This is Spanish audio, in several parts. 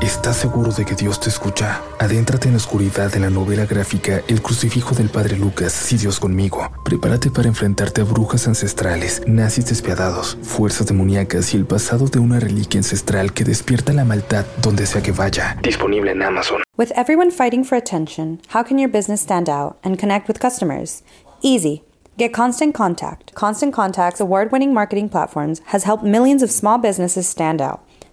¿Estás seguro de que Dios te escucha? Adéntrate en la oscuridad de la novela gráfica El crucifijo del Padre Lucas, Si Dios conmigo. Prepárate para enfrentarte a brujas ancestrales, nazis despiadados, fuerzas demoníacas y el pasado de una reliquia ancestral que despierta la maldad donde sea que vaya. Disponible en Amazon. With everyone fighting for attention, how can your business stand out and connect with customers? Easy. Get Constant Contact. Constant Contact's award winning marketing platforms has helped millions of small businesses stand out.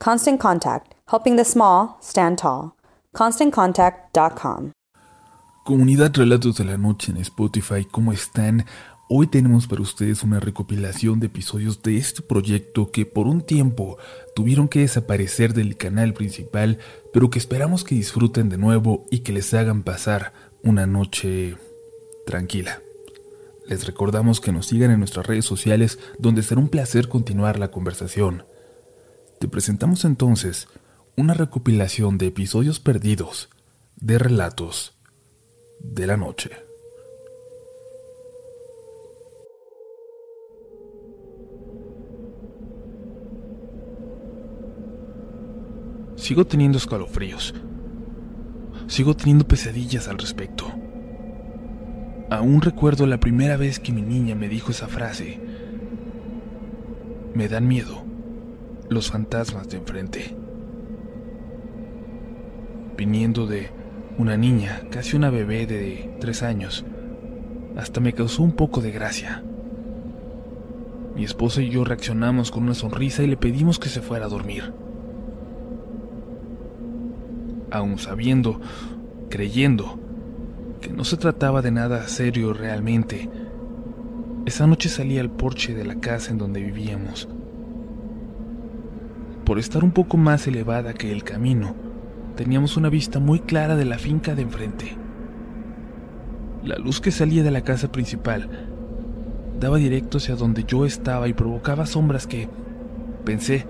Constant Contact, helping the small stand tall. ConstantContact.com. Comunidad Relatos de la Noche en Spotify, ¿cómo están? Hoy tenemos para ustedes una recopilación de episodios de este proyecto que por un tiempo tuvieron que desaparecer del canal principal, pero que esperamos que disfruten de nuevo y que les hagan pasar una noche tranquila. Les recordamos que nos sigan en nuestras redes sociales donde será un placer continuar la conversación. Te presentamos entonces una recopilación de episodios perdidos de relatos de la noche. Sigo teniendo escalofríos. Sigo teniendo pesadillas al respecto. Aún recuerdo la primera vez que mi niña me dijo esa frase. Me dan miedo los fantasmas de enfrente. Viniendo de una niña, casi una bebé de tres años, hasta me causó un poco de gracia. Mi esposa y yo reaccionamos con una sonrisa y le pedimos que se fuera a dormir. Aún sabiendo, creyendo, que no se trataba de nada serio realmente, esa noche salí al porche de la casa en donde vivíamos por estar un poco más elevada que el camino, teníamos una vista muy clara de la finca de enfrente. La luz que salía de la casa principal daba directo hacia donde yo estaba y provocaba sombras que, pensé,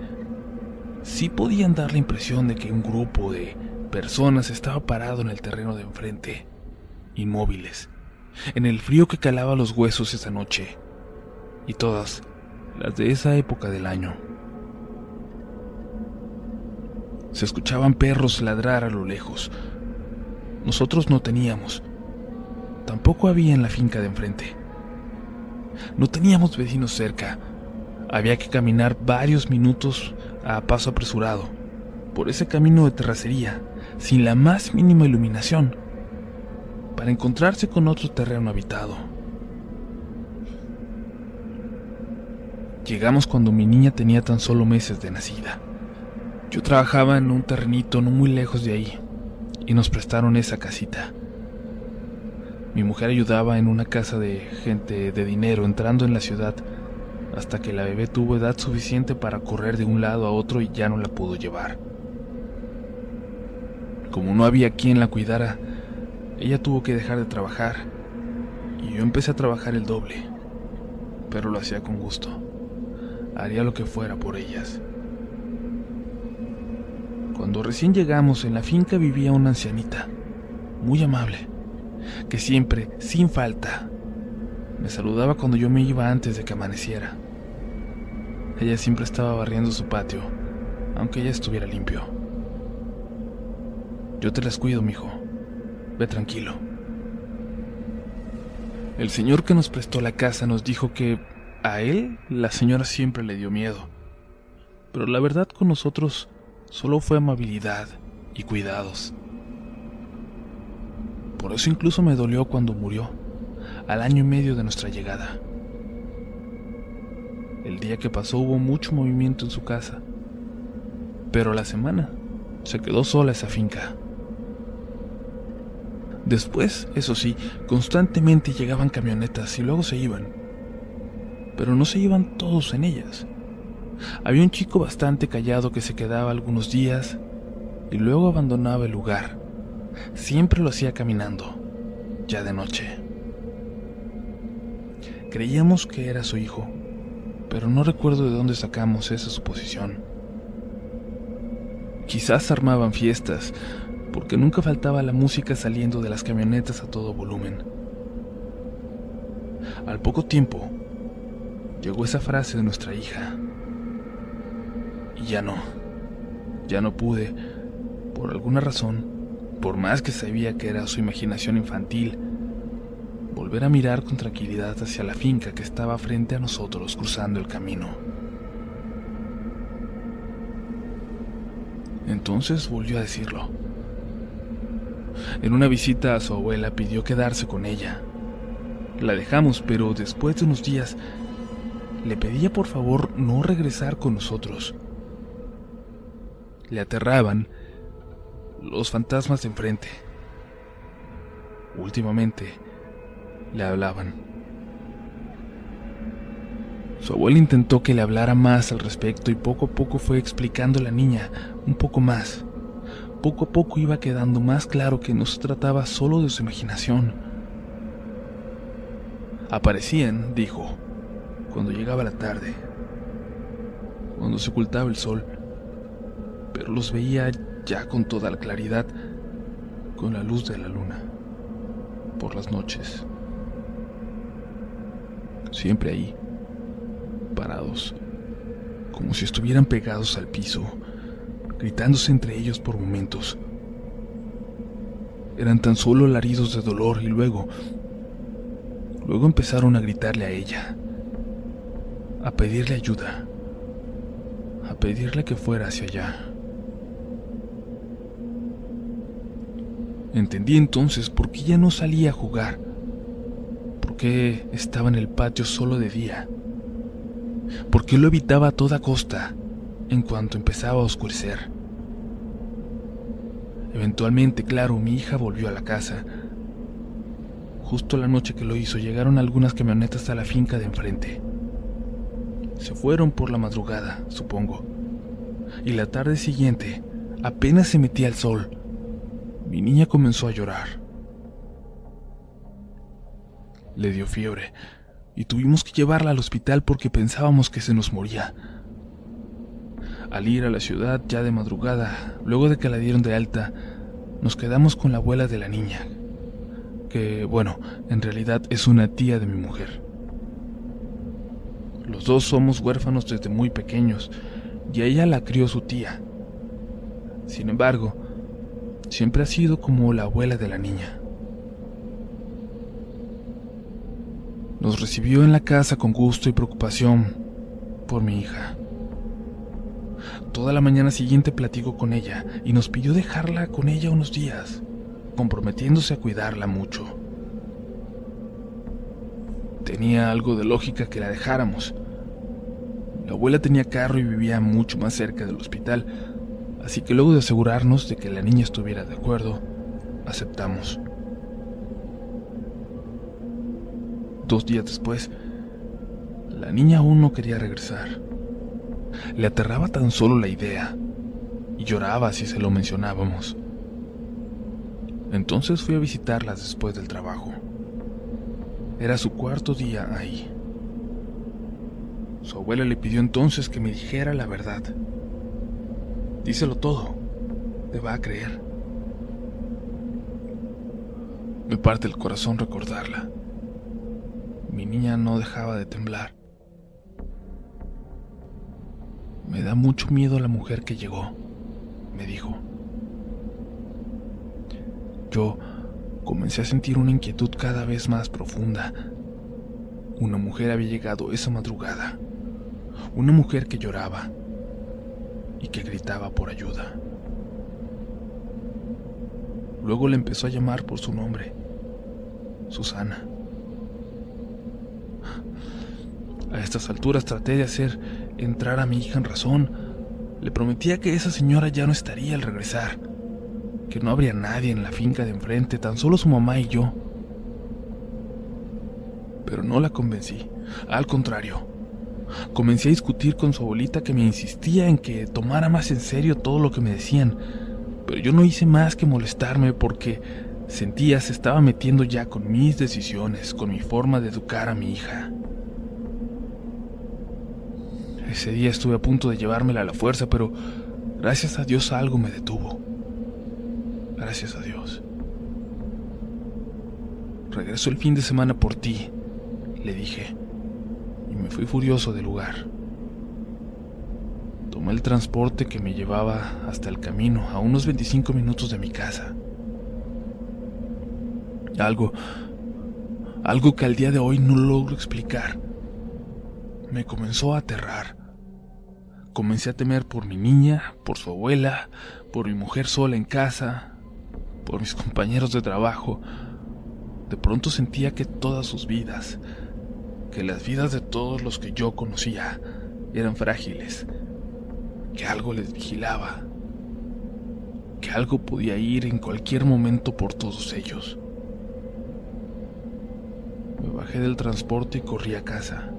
sí podían dar la impresión de que un grupo de personas estaba parado en el terreno de enfrente, inmóviles, en el frío que calaba los huesos esa noche, y todas las de esa época del año. Se escuchaban perros ladrar a lo lejos. Nosotros no teníamos. Tampoco había en la finca de enfrente. No teníamos vecinos cerca. Había que caminar varios minutos a paso apresurado, por ese camino de terracería, sin la más mínima iluminación, para encontrarse con otro terreno habitado. Llegamos cuando mi niña tenía tan solo meses de nacida. Yo trabajaba en un terrenito no muy lejos de ahí y nos prestaron esa casita. Mi mujer ayudaba en una casa de gente de dinero entrando en la ciudad hasta que la bebé tuvo edad suficiente para correr de un lado a otro y ya no la pudo llevar. Como no había quien la cuidara, ella tuvo que dejar de trabajar y yo empecé a trabajar el doble, pero lo hacía con gusto. Haría lo que fuera por ellas. Cuando recién llegamos en la finca vivía una ancianita, muy amable, que siempre, sin falta, me saludaba cuando yo me iba antes de que amaneciera. Ella siempre estaba barriendo su patio, aunque ella estuviera limpio. Yo te las cuido, mijo. Ve tranquilo. El señor que nos prestó la casa nos dijo que a él la señora siempre le dio miedo. Pero la verdad con nosotros solo fue amabilidad y cuidados. Por eso incluso me dolió cuando murió, al año y medio de nuestra llegada. El día que pasó hubo mucho movimiento en su casa, pero la semana se quedó sola esa finca. Después, eso sí, constantemente llegaban camionetas y luego se iban. Pero no se iban todos en ellas. Había un chico bastante callado que se quedaba algunos días y luego abandonaba el lugar. Siempre lo hacía caminando, ya de noche. Creíamos que era su hijo, pero no recuerdo de dónde sacamos esa suposición. Quizás armaban fiestas, porque nunca faltaba la música saliendo de las camionetas a todo volumen. Al poco tiempo, llegó esa frase de nuestra hija. Y ya no, ya no pude, por alguna razón, por más que sabía que era su imaginación infantil, volver a mirar con tranquilidad hacia la finca que estaba frente a nosotros cruzando el camino. Entonces volvió a decirlo. En una visita a su abuela pidió quedarse con ella. La dejamos, pero después de unos días le pedía por favor no regresar con nosotros. Le aterraban los fantasmas de enfrente. Últimamente le hablaban. Su abuela intentó que le hablara más al respecto y poco a poco fue explicando a la niña un poco más. Poco a poco iba quedando más claro que no se trataba solo de su imaginación. Aparecían, dijo, cuando llegaba la tarde, cuando se ocultaba el sol, pero los veía ya con toda la claridad, con la luz de la luna, por las noches. Siempre ahí, parados, como si estuvieran pegados al piso, gritándose entre ellos por momentos. Eran tan solo laridos de dolor y luego, luego empezaron a gritarle a ella, a pedirle ayuda, a pedirle que fuera hacia allá. Entendí entonces por qué ya no salía a jugar, por qué estaba en el patio solo de día, por qué lo evitaba a toda costa en cuanto empezaba a oscurecer. Eventualmente, claro, mi hija volvió a la casa. Justo la noche que lo hizo, llegaron algunas camionetas a la finca de enfrente. Se fueron por la madrugada, supongo. Y la tarde siguiente, apenas se metía el sol, mi niña comenzó a llorar. Le dio fiebre y tuvimos que llevarla al hospital porque pensábamos que se nos moría. Al ir a la ciudad ya de madrugada, luego de que la dieron de alta, nos quedamos con la abuela de la niña, que, bueno, en realidad es una tía de mi mujer. Los dos somos huérfanos desde muy pequeños y ella la crió su tía. Sin embargo, siempre ha sido como la abuela de la niña. Nos recibió en la casa con gusto y preocupación por mi hija. Toda la mañana siguiente platicó con ella y nos pidió dejarla con ella unos días, comprometiéndose a cuidarla mucho. Tenía algo de lógica que la dejáramos. La abuela tenía carro y vivía mucho más cerca del hospital, Así que luego de asegurarnos de que la niña estuviera de acuerdo, aceptamos. Dos días después, la niña aún no quería regresar. Le aterraba tan solo la idea y lloraba si se lo mencionábamos. Entonces fui a visitarlas después del trabajo. Era su cuarto día ahí. Su abuela le pidió entonces que me dijera la verdad. Díselo todo. Te va a creer. Me parte el corazón recordarla. Mi niña no dejaba de temblar. Me da mucho miedo la mujer que llegó, me dijo. Yo comencé a sentir una inquietud cada vez más profunda. Una mujer había llegado esa madrugada. Una mujer que lloraba, y que gritaba por ayuda. Luego le empezó a llamar por su nombre, Susana. A estas alturas traté de hacer entrar a mi hija en razón. Le prometía que esa señora ya no estaría al regresar, que no habría nadie en la finca de enfrente, tan solo su mamá y yo. Pero no la convencí, al contrario. Comencé a discutir con su abuelita que me insistía en que tomara más en serio todo lo que me decían, pero yo no hice más que molestarme porque sentía se estaba metiendo ya con mis decisiones, con mi forma de educar a mi hija. Ese día estuve a punto de llevármela a la fuerza, pero gracias a Dios algo me detuvo. Gracias a Dios. Regreso el fin de semana por ti, le dije, me fui furioso del lugar. Tomé el transporte que me llevaba hasta el camino, a unos 25 minutos de mi casa. Algo, algo que al día de hoy no logro explicar, me comenzó a aterrar. Comencé a temer por mi niña, por su abuela, por mi mujer sola en casa, por mis compañeros de trabajo. De pronto sentía que todas sus vidas, que las vidas de todos los que yo conocía, eran frágiles, que algo les vigilaba, que algo podía ir en cualquier momento por todos ellos. Me bajé del transporte y corrí a casa.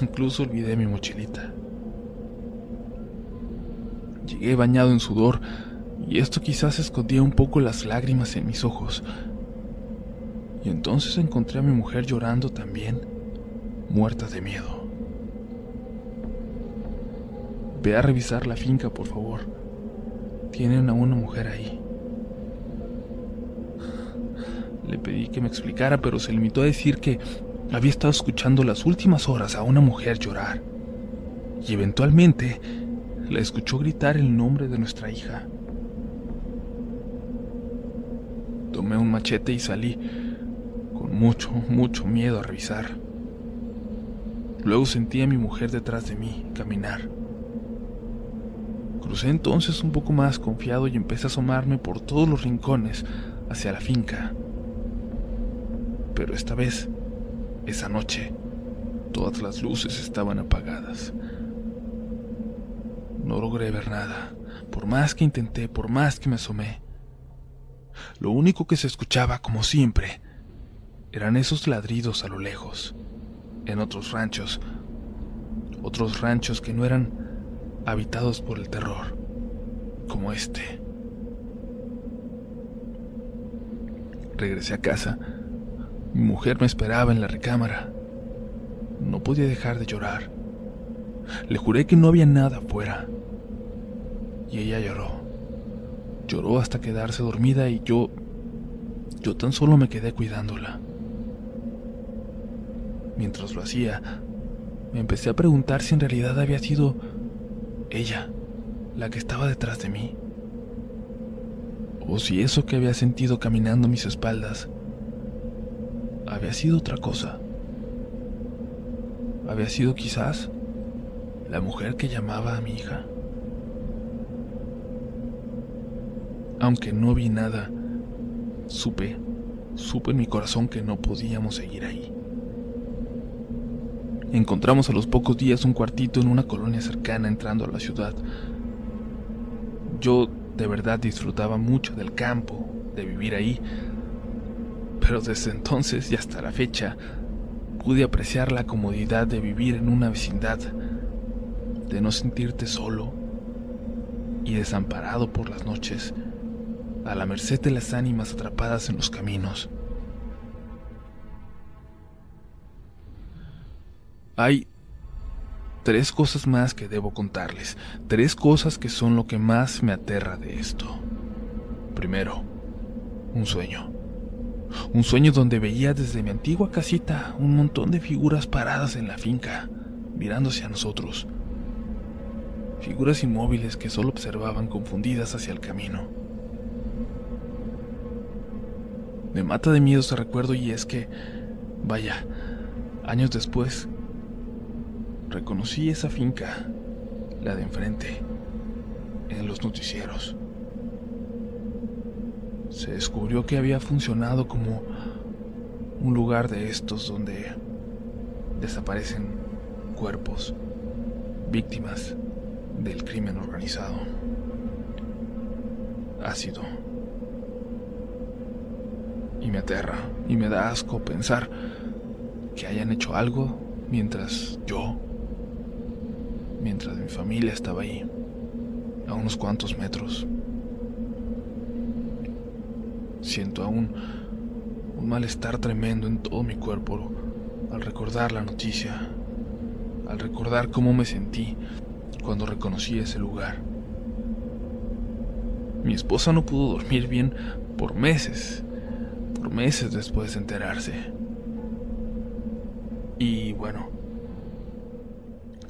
Incluso olvidé mi mochilita. Llegué bañado en sudor y esto quizás escondía un poco las lágrimas en mis ojos. Y entonces encontré a mi mujer llorando también, muerta de miedo. Ve a revisar la finca, por favor. Tienen a una mujer ahí. Le pedí que me explicara, pero se limitó a decir que había estado escuchando las últimas horas a una mujer llorar. Y eventualmente la escuchó gritar el nombre de nuestra hija. Tomé un machete y salí, con mucho, mucho miedo a revisar. Luego sentí a mi mujer detrás de mí caminar. Crucé entonces un poco más confiado y empecé a asomarme por todos los rincones hacia la finca. Pero esta vez, esa noche, todas las luces estaban apagadas. No logré ver nada, por más que intenté, por más que me asomé. Lo único que se escuchaba, como siempre, eran esos ladridos a lo lejos, en otros ranchos, otros ranchos que no eran habitados por el terror, como este. Regresé a casa. Mi mujer me esperaba en la recámara. No podía dejar de llorar. Le juré que no había nada afuera. Y ella lloró. Lloró hasta quedarse dormida y yo... Yo tan solo me quedé cuidándola. Mientras lo hacía, me empecé a preguntar si en realidad había sido ella la que estaba detrás de mí. O si eso que había sentido caminando a mis espaldas había sido otra cosa. Había sido quizás la mujer que llamaba a mi hija. Aunque no vi nada, supe, supe en mi corazón que no podíamos seguir ahí. Encontramos a los pocos días un cuartito en una colonia cercana entrando a la ciudad. Yo de verdad disfrutaba mucho del campo, de vivir ahí, pero desde entonces y hasta la fecha pude apreciar la comodidad de vivir en una vecindad de no sentirte solo y desamparado por las noches, a la merced de las ánimas atrapadas en los caminos. Hay tres cosas más que debo contarles, tres cosas que son lo que más me aterra de esto. Primero, un sueño. Un sueño donde veía desde mi antigua casita un montón de figuras paradas en la finca, mirándose a nosotros figuras inmóviles que solo observaban confundidas hacia el camino. Me mata de miedo ese recuerdo y es que, vaya, años después, reconocí esa finca, la de enfrente, en los noticieros. se descubrió que había funcionado como un lugar de estos donde desaparecen cuerpos, víctimas del crimen organizado. Ácido. Y me aterra y me da asco pensar que hayan hecho algo mientras yo, mientras mi familia estaba ahí, a unos cuantos metros. Siento aún un malestar tremendo en todo mi cuerpo al recordar la noticia, al recordar cómo me sentí cuando reconocí ese lugar. Mi esposa no pudo dormir bien por meses, por meses después de enterarse. Y bueno,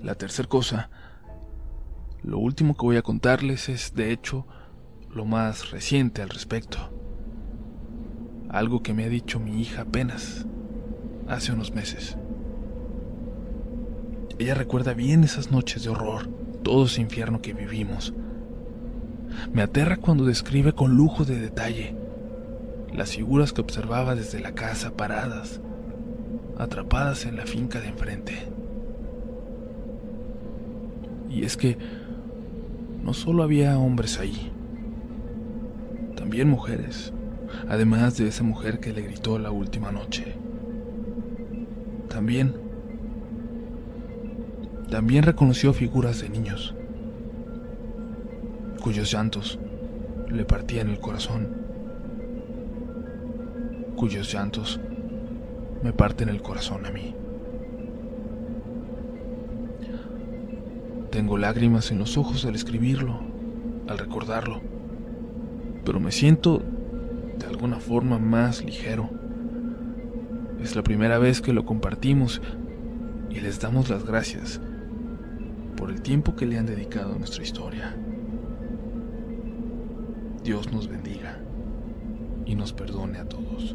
la tercera cosa, lo último que voy a contarles es de hecho lo más reciente al respecto algo que me ha dicho mi hija apenas, hace unos meses. Ella recuerda bien esas noches de horror, todo ese infierno que vivimos. Me aterra cuando describe con lujo de detalle las figuras que observaba desde la casa paradas, atrapadas en la finca de enfrente. Y es que no solo había hombres ahí, también mujeres además de esa mujer que le gritó la última noche. También, también reconoció figuras de niños, cuyos llantos le partían el corazón, cuyos llantos me parten el corazón a mí. Tengo lágrimas en los ojos al escribirlo, al recordarlo, pero me siento de alguna forma más ligero. Es la primera vez que lo compartimos y les damos las gracias por el tiempo que le han dedicado a nuestra historia. Dios nos bendiga y nos perdone a todos.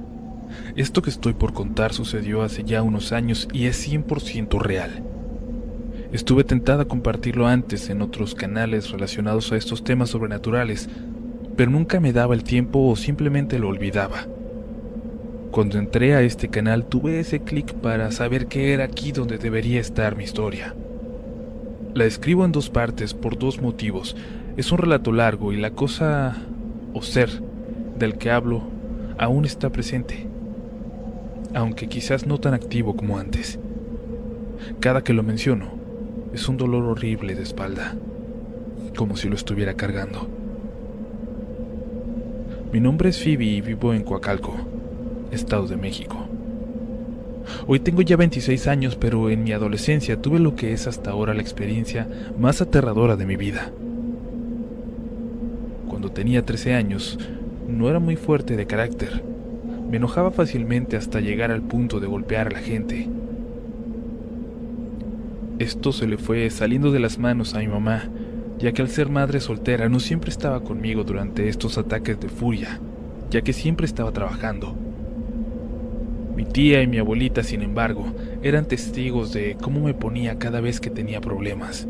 Esto que estoy por contar sucedió hace ya unos años y es 100% real. Estuve tentada a compartirlo antes en otros canales relacionados a estos temas sobrenaturales, pero nunca me daba el tiempo o simplemente lo olvidaba. Cuando entré a este canal tuve ese clic para saber que era aquí donde debería estar mi historia. La escribo en dos partes por dos motivos. Es un relato largo y la cosa o ser del que hablo aún está presente, aunque quizás no tan activo como antes. Cada que lo menciono, es un dolor horrible de espalda, como si lo estuviera cargando. Mi nombre es Phoebe y vivo en Coacalco, Estado de México. Hoy tengo ya 26 años, pero en mi adolescencia tuve lo que es hasta ahora la experiencia más aterradora de mi vida. Cuando tenía 13 años, no era muy fuerte de carácter. Me enojaba fácilmente hasta llegar al punto de golpear a la gente. Esto se le fue saliendo de las manos a mi mamá, ya que al ser madre soltera no siempre estaba conmigo durante estos ataques de furia, ya que siempre estaba trabajando. Mi tía y mi abuelita, sin embargo, eran testigos de cómo me ponía cada vez que tenía problemas.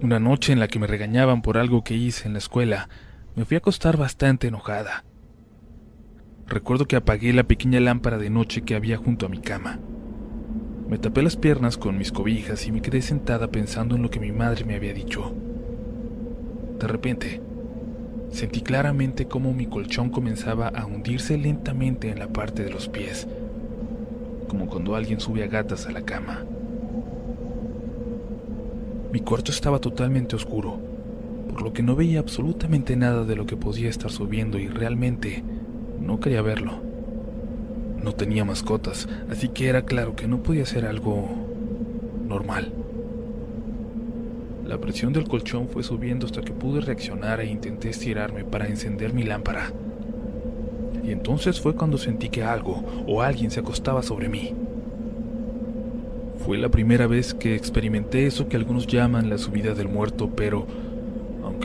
Una noche en la que me regañaban por algo que hice en la escuela, me fui a acostar bastante enojada. Recuerdo que apagué la pequeña lámpara de noche que había junto a mi cama. Me tapé las piernas con mis cobijas y me quedé sentada pensando en lo que mi madre me había dicho. De repente, sentí claramente cómo mi colchón comenzaba a hundirse lentamente en la parte de los pies, como cuando alguien sube a gatas a la cama. Mi cuarto estaba totalmente oscuro, por lo que no veía absolutamente nada de lo que podía estar subiendo y realmente no quería verlo. No tenía mascotas, así que era claro que no podía ser algo normal. La presión del colchón fue subiendo hasta que pude reaccionar e intenté estirarme para encender mi lámpara. Y entonces fue cuando sentí que algo o alguien se acostaba sobre mí. Fue la primera vez que experimenté eso que algunos llaman la subida del muerto, pero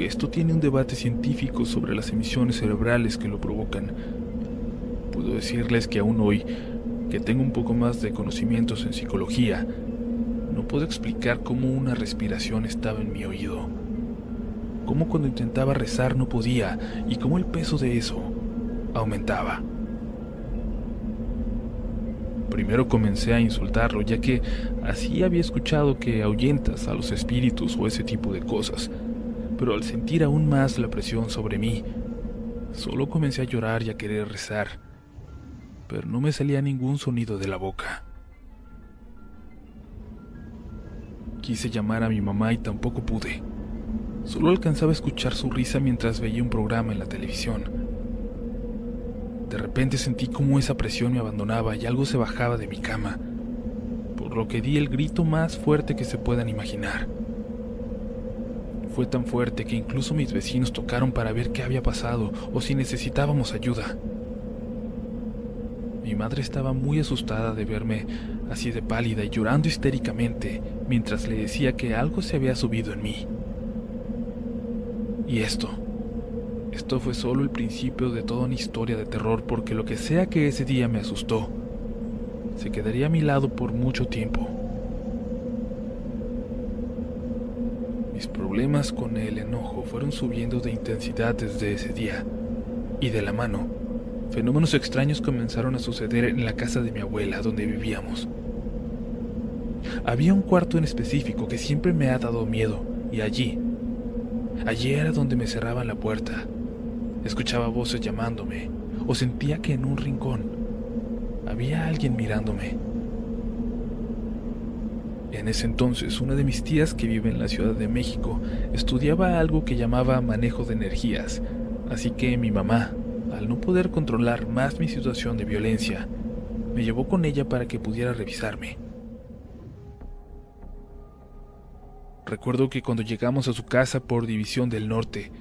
esto tiene un debate científico sobre las emisiones cerebrales que lo provocan, puedo decirles que aún hoy, que tengo un poco más de conocimientos en psicología, no puedo explicar cómo una respiración estaba en mi oído, cómo cuando intentaba rezar no podía y cómo el peso de eso aumentaba. Primero comencé a insultarlo, ya que así había escuchado que ahuyentas a los espíritus o ese tipo de cosas, pero al sentir aún más la presión sobre mí, solo comencé a llorar y a querer rezar, pero no me salía ningún sonido de la boca. Quise llamar a mi mamá y tampoco pude. Solo alcanzaba a escuchar su risa mientras veía un programa en la televisión. De repente sentí como esa presión me abandonaba y algo se bajaba de mi cama, por lo que di el grito más fuerte que se puedan imaginar. Fue tan fuerte que incluso mis vecinos tocaron para ver qué había pasado o si necesitábamos ayuda. Mi madre estaba muy asustada de verme así de pálida y llorando histéricamente mientras le decía que algo se había subido en mí. Y esto, esto fue solo el principio de toda una historia de terror porque lo que sea que ese día me asustó, se quedaría a mi lado por mucho tiempo. Mis problemas con el enojo fueron subiendo de intensidad desde ese día, y de la mano, fenómenos extraños comenzaron a suceder en la casa de mi abuela donde vivíamos. Había un cuarto en específico que siempre me ha dado miedo, y allí, allí era donde me cerraban la puerta. Escuchaba voces llamándome, o sentía que en un rincón había alguien mirándome. En ese entonces, una de mis tías que vive en la Ciudad de México estudiaba algo que llamaba manejo de energías, así que mi mamá, al no poder controlar más mi situación de violencia, me llevó con ella para que pudiera revisarme. Recuerdo que cuando llegamos a su casa por División del Norte,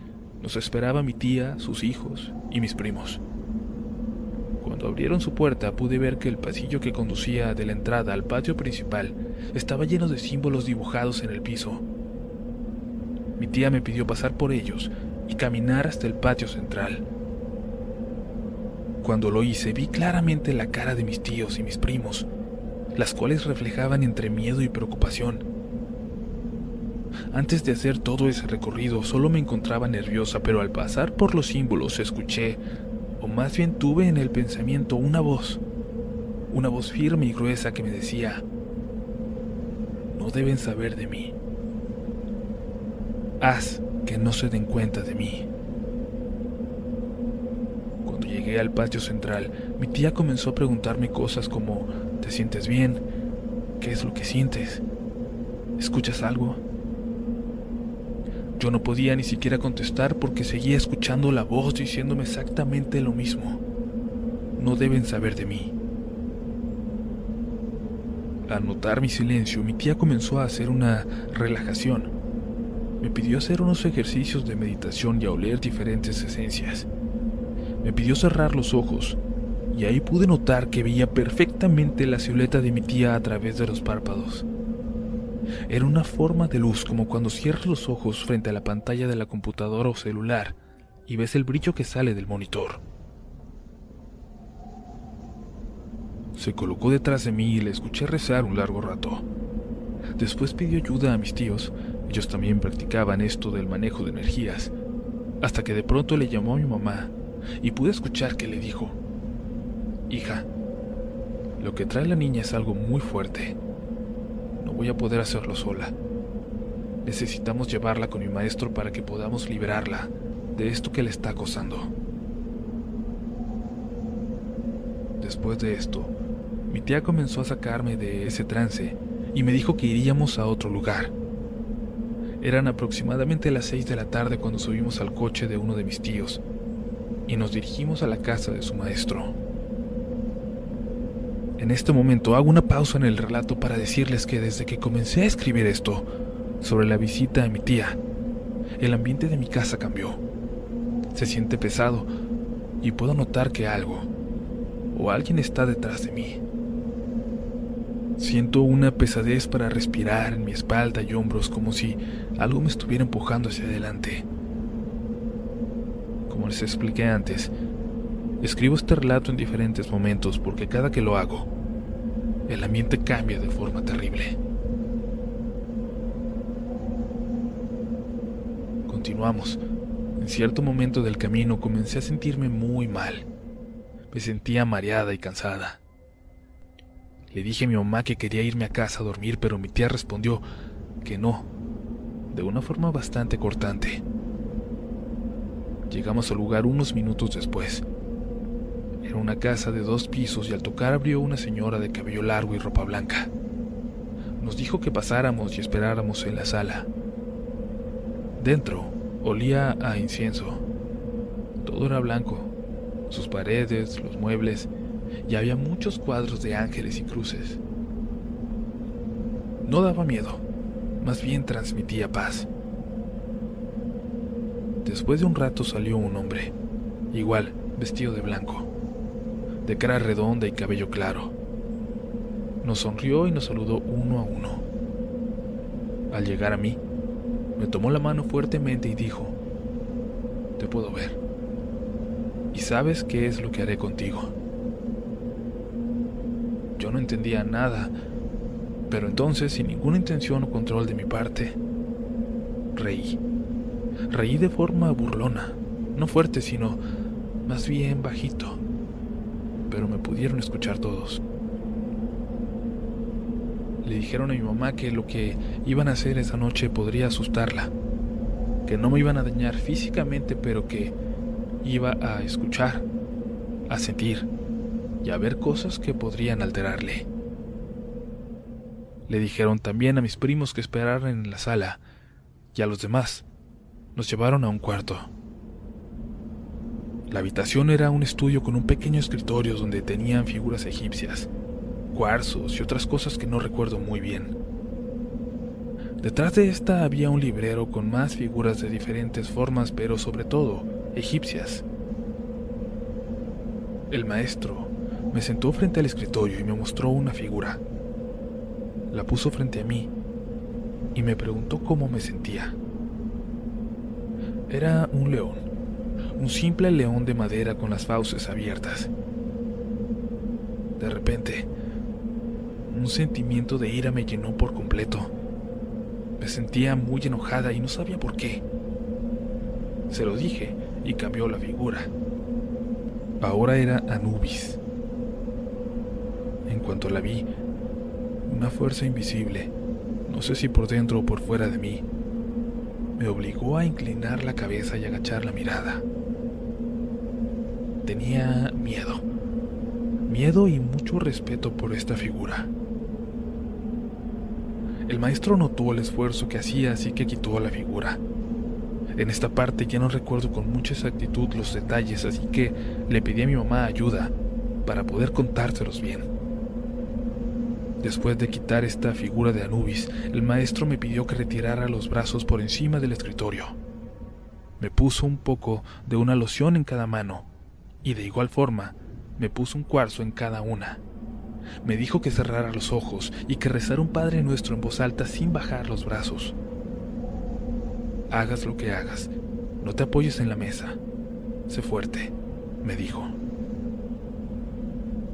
nos esperaba mi tía, sus hijos y mis primos. Cuando abrieron su puerta pude ver que el pasillo que conducía de la entrada al patio principal estaba lleno de símbolos dibujados en el piso. Mi tía me pidió pasar por ellos y caminar hasta el patio central. Cuando lo hice vi claramente la cara de mis tíos y mis primos, las cuales reflejaban entre miedo y preocupación. Antes de hacer todo ese recorrido solo me encontraba nerviosa, pero al pasar por los símbolos escuché, o más bien tuve en el pensamiento una voz, una voz firme y gruesa que me decía, no deben saber de mí. Haz que no se den cuenta de mí. Cuando llegué al patio central, mi tía comenzó a preguntarme cosas como, ¿te sientes bien? ¿Qué es lo que sientes? ¿Escuchas algo? Yo no podía ni siquiera contestar porque seguía escuchando la voz diciéndome exactamente lo mismo. No deben saber de mí. Al notar mi silencio, mi tía comenzó a hacer una relajación. Me pidió hacer unos ejercicios de meditación y a oler diferentes esencias. Me pidió cerrar los ojos, y ahí pude notar que veía perfectamente la silueta de mi tía a través de los párpados. Era una forma de luz como cuando cierras los ojos frente a la pantalla de la computadora o celular y ves el brillo que sale del monitor. Se colocó detrás de mí y le escuché rezar un largo rato. Después pidió ayuda a mis tíos, ellos también practicaban esto del manejo de energías, hasta que de pronto le llamó a mi mamá y pude escuchar que le dijo, Hija, lo que trae la niña es algo muy fuerte. No voy a poder hacerlo sola. Necesitamos llevarla con mi maestro para que podamos liberarla de esto que le está acosando. Después de esto, mi tía comenzó a sacarme de ese trance y me dijo que iríamos a otro lugar. Eran aproximadamente las seis de la tarde cuando subimos al coche de uno de mis tíos y nos dirigimos a la casa de su maestro. En este momento hago una pausa en el relato para decirles que desde que comencé a escribir esto sobre la visita a mi tía, el ambiente de mi casa cambió. Se siente pesado y puedo notar que algo o alguien está detrás de mí. Siento una pesadez para respirar en mi espalda y hombros como si algo me estuviera empujando hacia adelante. Como les expliqué antes, escribo este relato en diferentes momentos porque cada que lo hago, el ambiente cambia de forma terrible. Continuamos. En cierto momento del camino comencé a sentirme muy mal. Me sentía mareada y cansada. Le dije a mi mamá que quería irme a casa a dormir, pero mi tía respondió que no, de una forma bastante cortante. Llegamos al lugar unos minutos después. Era una casa de dos pisos y al tocar abrió una señora de cabello largo y ropa blanca. Nos dijo que pasáramos y esperáramos en la sala. Dentro olía a incienso. Todo era blanco, sus paredes, los muebles, y había muchos cuadros de ángeles y cruces. No daba miedo, más bien transmitía paz. Después de un rato salió un hombre, igual, vestido de blanco, de cara redonda y cabello claro. Nos sonrió y nos saludó uno a uno. Al llegar a mí, me tomó la mano fuertemente y dijo, te puedo ver. Y sabes qué es lo que haré contigo. Yo no entendía nada, pero entonces, sin ninguna intención o control de mi parte, reí. Reí de forma burlona, no fuerte, sino más bien bajito, pudieron escuchar todos. Le dijeron a mi mamá que lo que iban a hacer esa noche podría asustarla, que no me iban a dañar físicamente, pero que iba a escuchar, a sentir y a ver cosas que podrían alterarle. Le dijeron también a mis primos que esperaran en la sala y a los demás. Nos llevaron a un cuarto. La habitación era un estudio con un pequeño escritorio donde tenían figuras egipcias, cuarzos y otras cosas que no recuerdo muy bien. Detrás de esta había un librero con más figuras de diferentes formas, pero sobre todo egipcias. El maestro me sentó frente al escritorio y me mostró una figura. La puso frente a mí y me preguntó cómo me sentía. Era un león, un simple león de madera con las fauces abiertas. De repente, un sentimiento de ira me llenó por completo. Me sentía muy enojada y no sabía por qué. Se lo dije y cambió la figura. Ahora era Anubis. En cuanto la vi, una fuerza invisible, no sé si por dentro o por fuera de mí, me obligó a inclinar la cabeza y agachar la mirada. Tenía miedo, miedo y mucho respeto por esta figura. El maestro notó el esfuerzo que hacía, así que quitó la figura. En esta parte ya no recuerdo con mucha exactitud los detalles, así que le pedí a mi mamá ayuda para poder contárselos bien. Después de quitar esta figura de Anubis, el maestro me pidió que retirara los brazos por encima del escritorio. Me puso un poco de una loción en cada mano y de igual forma me puso un cuarzo en cada una. Me dijo que cerrara los ojos y que rezara un Padre Nuestro en voz alta sin bajar los brazos. Hagas lo que hagas, no te apoyes en la mesa. Sé fuerte, me dijo.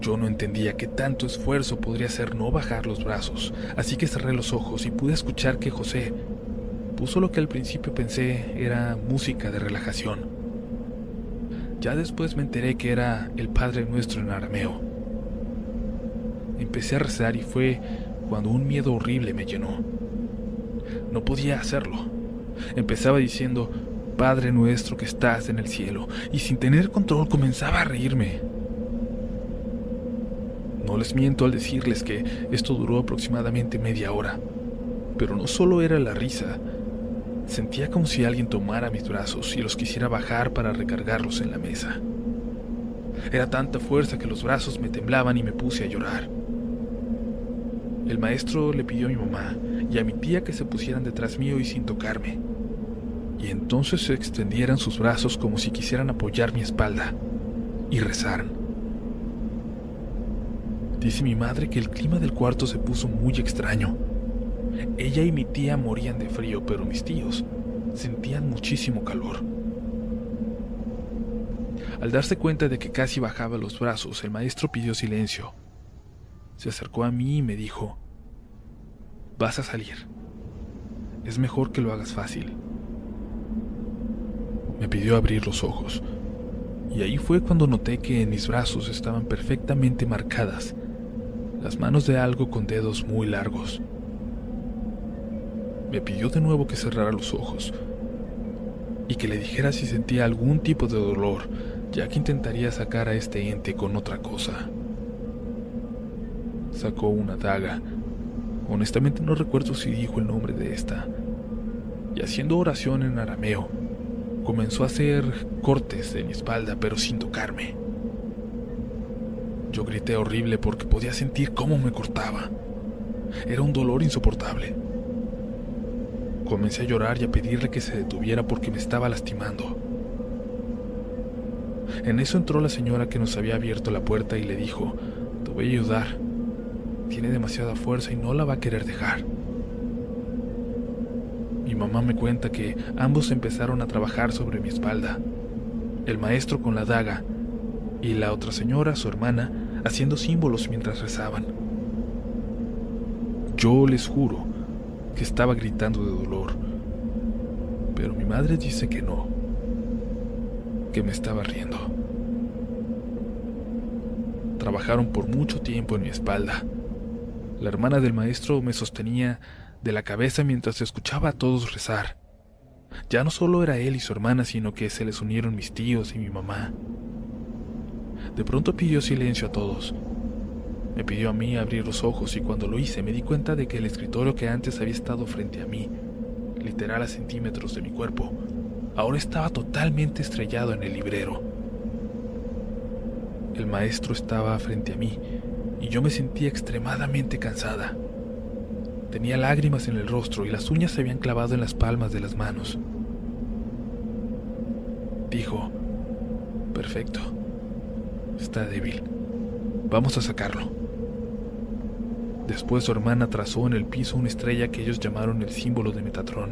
Yo no entendía que tanto esfuerzo podría ser no bajar los brazos, así que cerré los ojos y pude escuchar que José puso lo que al principio pensé era música de relajación. Ya después me enteré que era el Padre Nuestro en arameo. Empecé a rezar y fue cuando un miedo horrible me llenó. No podía hacerlo. Empezaba diciendo, Padre nuestro que estás en el cielo, y sin tener control comenzaba a reírme. No les miento al decirles que esto duró aproximadamente media hora. Pero no solo era la risa, Sentía como si alguien tomara mis brazos y los quisiera bajar para recargarlos en la mesa. Era tanta fuerza que los brazos me temblaban y me puse a llorar. El maestro le pidió a mi mamá y a mi tía que se pusieran detrás mío y sin tocarme. Y entonces se extendieran sus brazos como si quisieran apoyar mi espalda y rezaran. Dice mi madre que el clima del cuarto se puso muy extraño. Ella y mi tía morían de frío, pero mis tíos sentían muchísimo calor. Al darse cuenta de que casi bajaba los brazos, el maestro pidió silencio. Se acercó a mí y me dijo, vas a salir. Es mejor que lo hagas fácil. Me pidió abrir los ojos, y ahí fue cuando noté que en mis brazos estaban perfectamente marcadas las manos de algo con dedos muy largos. Me pidió de nuevo que cerrara los ojos y que le dijera si sentía algún tipo de dolor, ya que intentaría sacar a este ente con otra cosa. Sacó una daga. Honestamente no recuerdo si dijo el nombre de esta. Y haciendo oración en arameo, comenzó a hacer cortes en mi espalda, pero sin tocarme. Yo grité horrible porque podía sentir cómo me cortaba. Era un dolor insoportable. Comencé a llorar y a pedirle que se detuviera porque me estaba lastimando. En eso entró la señora que nos había abierto la puerta y le dijo, te voy a ayudar. Tiene demasiada fuerza y no la va a querer dejar. Mi mamá me cuenta que ambos empezaron a trabajar sobre mi espalda. El maestro con la daga y la otra señora, su hermana, haciendo símbolos mientras rezaban. Yo les juro que estaba gritando de dolor, pero mi madre dice que no, que me estaba riendo. Trabajaron por mucho tiempo en mi espalda. La hermana del maestro me sostenía de la cabeza mientras escuchaba a todos rezar. Ya no solo era él y su hermana, sino que se les unieron mis tíos y mi mamá. De pronto pidió silencio a todos me pidió a mí abrir los ojos y cuando lo hice me di cuenta de que el escritorio que antes había estado frente a mí, literal a centímetros de mi cuerpo, ahora estaba totalmente estrellado en el librero. El maestro estaba frente a mí y yo me sentía extremadamente cansada. Tenía lágrimas en el rostro y las uñas se habían clavado en las palmas de las manos. Dijo, perfecto, está débil, vamos a sacarlo. Después su hermana trazó en el piso una estrella que ellos llamaron el símbolo de Metatrón.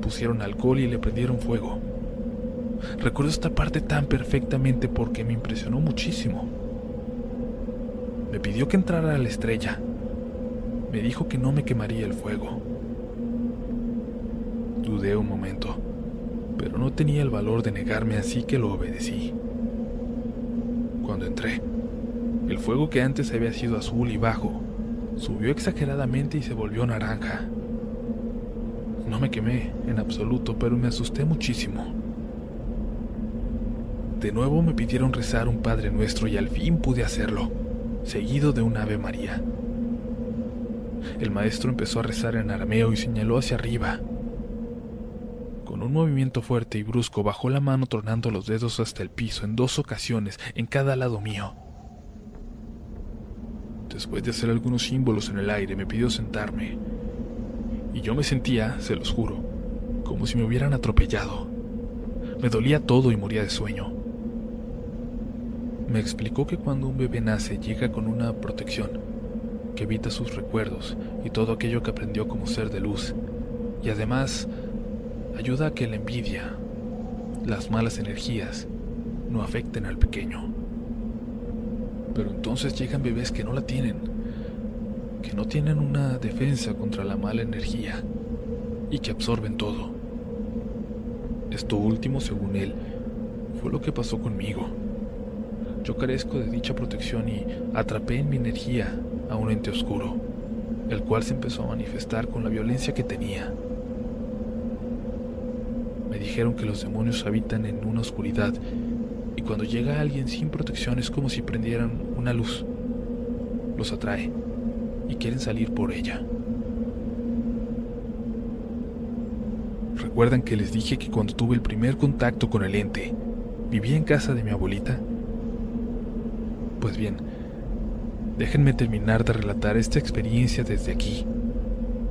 Pusieron alcohol y le prendieron fuego. Recuerdo esta parte tan perfectamente porque me impresionó muchísimo. Me pidió que entrara a la estrella. Me dijo que no me quemaría el fuego. Dudé un momento, pero no tenía el valor de negarme así que lo obedecí. Cuando entré, el fuego que antes había sido azul y bajo Subió exageradamente y se volvió naranja. No me quemé en absoluto, pero me asusté muchísimo. De nuevo me pidieron rezar un Padre Nuestro y al fin pude hacerlo, seguido de un Ave María. El maestro empezó a rezar en arameo y señaló hacia arriba. Con un movimiento fuerte y brusco bajó la mano tronando los dedos hasta el piso en dos ocasiones en cada lado mío. Después de hacer algunos símbolos en el aire, me pidió sentarme. Y yo me sentía, se los juro, como si me hubieran atropellado. Me dolía todo y moría de sueño. Me explicó que cuando un bebé nace llega con una protección que evita sus recuerdos y todo aquello que aprendió como ser de luz. Y además ayuda a que la envidia, las malas energías, no afecten al pequeño. Pero entonces llegan bebés que no la tienen, que no tienen una defensa contra la mala energía y que absorben todo. Esto último, según él, fue lo que pasó conmigo. Yo carezco de dicha protección y atrapé en mi energía a un ente oscuro, el cual se empezó a manifestar con la violencia que tenía. Me dijeron que los demonios habitan en una oscuridad y cuando llega alguien sin protección es como si prendieran una luz. Los atrae y quieren salir por ella. ¿Recuerdan que les dije que cuando tuve el primer contacto con el ente, vivía en casa de mi abuelita? Pues bien, déjenme terminar de relatar esta experiencia desde aquí,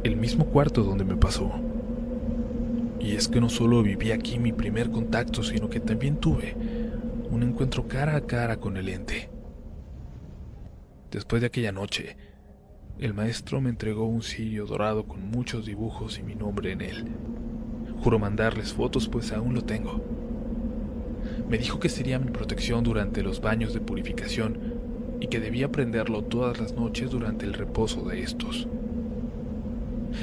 el mismo cuarto donde me pasó. Y es que no solo viví aquí mi primer contacto, sino que también tuve un encuentro cara a cara con el ente. Después de aquella noche, el maestro me entregó un cirio dorado con muchos dibujos y mi nombre en él. Juro mandarles fotos pues aún lo tengo. Me dijo que sería mi protección durante los baños de purificación y que debía prenderlo todas las noches durante el reposo de estos.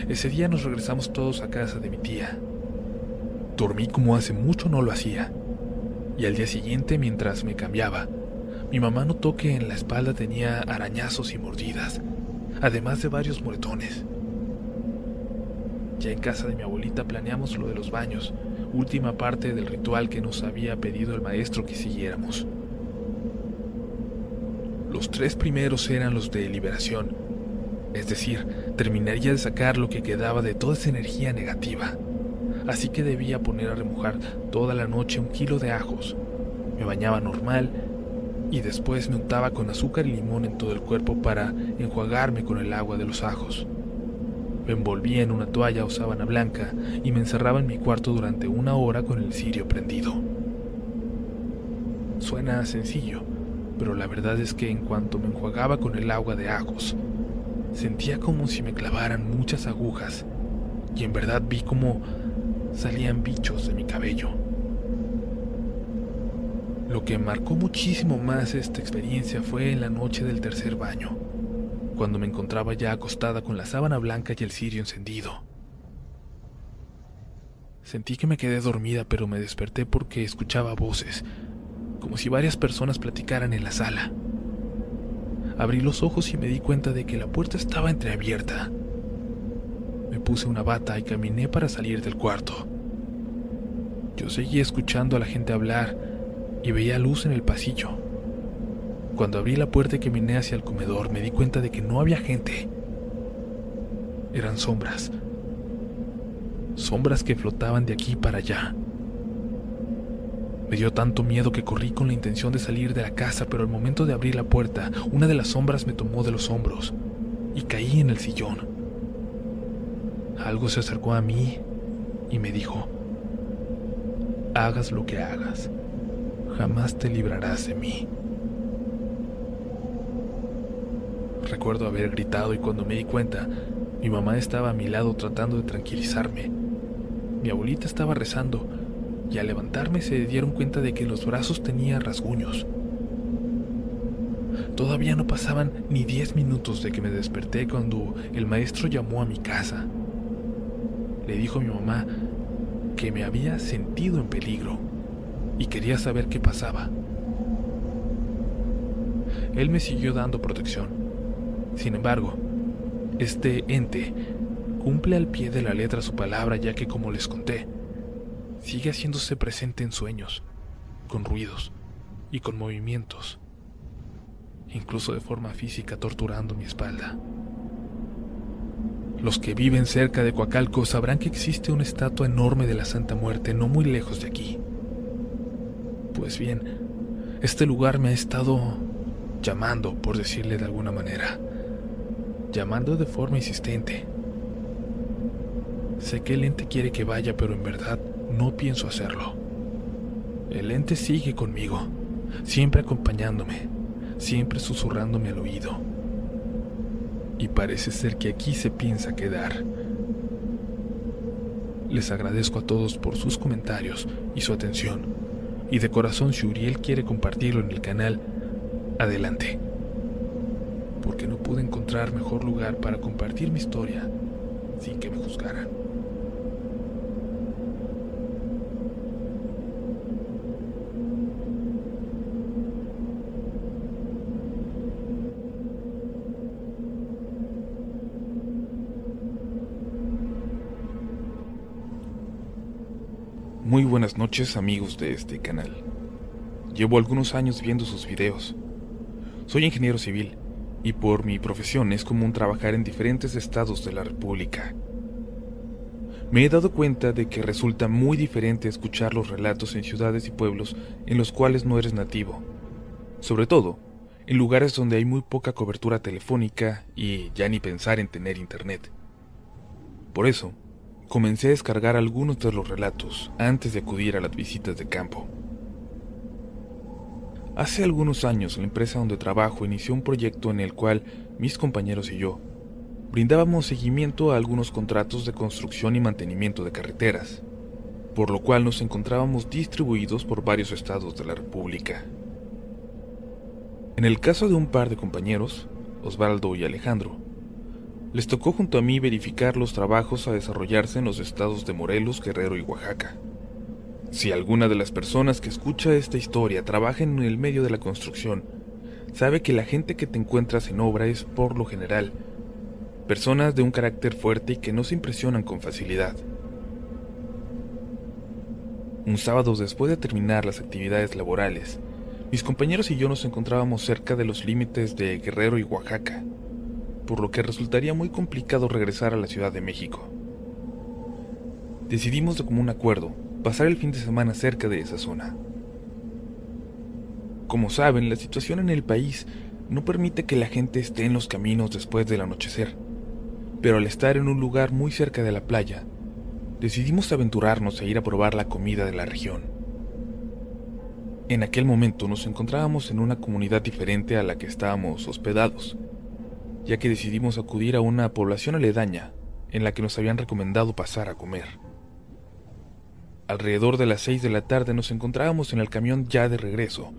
Ese día nos regresamos todos a casa de mi tía. Dormí como hace mucho no lo hacía. Y al día siguiente, mientras me cambiaba, mi mamá notó que en la espalda tenía arañazos y mordidas, además de varios moretones. Ya en casa de mi abuelita planeamos lo de los baños, última parte del ritual que nos había pedido el maestro que siguiéramos. Los tres primeros eran los de liberación, es decir, terminaría de sacar lo que quedaba de toda esa energía negativa. Así que debía poner a remojar toda la noche un kilo de ajos. Me bañaba normal y después me untaba con azúcar y limón en todo el cuerpo para enjuagarme con el agua de los ajos. Me envolvía en una toalla o sábana blanca y me encerraba en mi cuarto durante una hora con el cirio prendido. Suena sencillo, pero la verdad es que en cuanto me enjuagaba con el agua de ajos, sentía como si me clavaran muchas agujas y en verdad vi como salían bichos de mi cabello. Lo que marcó muchísimo más esta experiencia fue en la noche del tercer baño, cuando me encontraba ya acostada con la sábana blanca y el cirio encendido. Sentí que me quedé dormida, pero me desperté porque escuchaba voces, como si varias personas platicaran en la sala. Abrí los ojos y me di cuenta de que la puerta estaba entreabierta. Me puse una bata y caminé para salir del cuarto. Yo seguía escuchando a la gente hablar y veía luz en el pasillo. Cuando abrí la puerta y caminé hacia el comedor, me di cuenta de que no había gente. Eran sombras. Sombras que flotaban de aquí para allá. Me dio tanto miedo que corrí con la intención de salir de la casa, pero al momento de abrir la puerta, una de las sombras me tomó de los hombros y caí en el sillón. Algo se acercó a mí y me dijo, hagas lo que hagas, jamás te librarás de mí. Recuerdo haber gritado y cuando me di cuenta, mi mamá estaba a mi lado tratando de tranquilizarme. Mi abuelita estaba rezando y al levantarme se dieron cuenta de que los brazos tenía rasguños. Todavía no pasaban ni diez minutos de que me desperté cuando el maestro llamó a mi casa. Le dijo a mi mamá que me había sentido en peligro y quería saber qué pasaba. Él me siguió dando protección. Sin embargo, este ente cumple al pie de la letra su palabra ya que como les conté, sigue haciéndose presente en sueños, con ruidos y con movimientos, incluso de forma física torturando mi espalda. Los que viven cerca de Coacalco sabrán que existe una estatua enorme de la Santa Muerte no muy lejos de aquí. Pues bien, este lugar me ha estado llamando, por decirle de alguna manera, llamando de forma insistente. Sé que el ente quiere que vaya, pero en verdad no pienso hacerlo. El ente sigue conmigo, siempre acompañándome, siempre susurrándome al oído. Y parece ser que aquí se piensa quedar. Les agradezco a todos por sus comentarios y su atención. Y de corazón, si Uriel quiere compartirlo en el canal, adelante. Porque no pude encontrar mejor lugar para compartir mi historia sin que me juzgaran. Muy buenas noches amigos de este canal. Llevo algunos años viendo sus videos. Soy ingeniero civil y por mi profesión es común trabajar en diferentes estados de la República. me he dado cuenta de que resulta muy diferente escuchar los relatos en ciudades y pueblos en los cuales no eres nativo. Sobre todo, en lugares donde hay muy poca cobertura telefónica y ya ni pensar en tener internet. Por eso, comencé a descargar algunos de los relatos antes de acudir a las visitas de campo. Hace algunos años la empresa donde trabajo inició un proyecto en el cual mis compañeros y yo brindábamos seguimiento a algunos contratos de construcción y mantenimiento de carreteras, por lo cual nos encontrábamos distribuidos por varios estados de la República. En el caso de un par de compañeros, Osvaldo y Alejandro, les tocó junto a mí verificar los trabajos a desarrollarse en los estados de Morelos, Guerrero y Oaxaca. Si alguna de las personas que escucha esta historia trabaja en el medio de la construcción, sabe que la gente que te encuentras en obra es, por lo general, personas de un carácter fuerte y que no se impresionan con facilidad. Un sábado después de terminar las actividades laborales, mis compañeros y yo nos encontrábamos cerca de los límites de Guerrero y Oaxaca, por lo que resultaría muy complicado regresar a la Ciudad de México. Decidimos de común acuerdo pasar el fin de semana cerca de esa zona. Como saben, la situación en el país no permite que la gente esté en los caminos después del anochecer, pero al estar en un lugar muy cerca de la playa, decidimos aventurarnos e ir a probar la comida de la región. En aquel momento nos encontrábamos en una comunidad diferente a la que estábamos hospedados, ya que decidimos acudir a una población aledaña en la que nos habían recomendado pasar a comer. Alrededor de las seis de la tarde nos encontrábamos en el camión ya de regreso,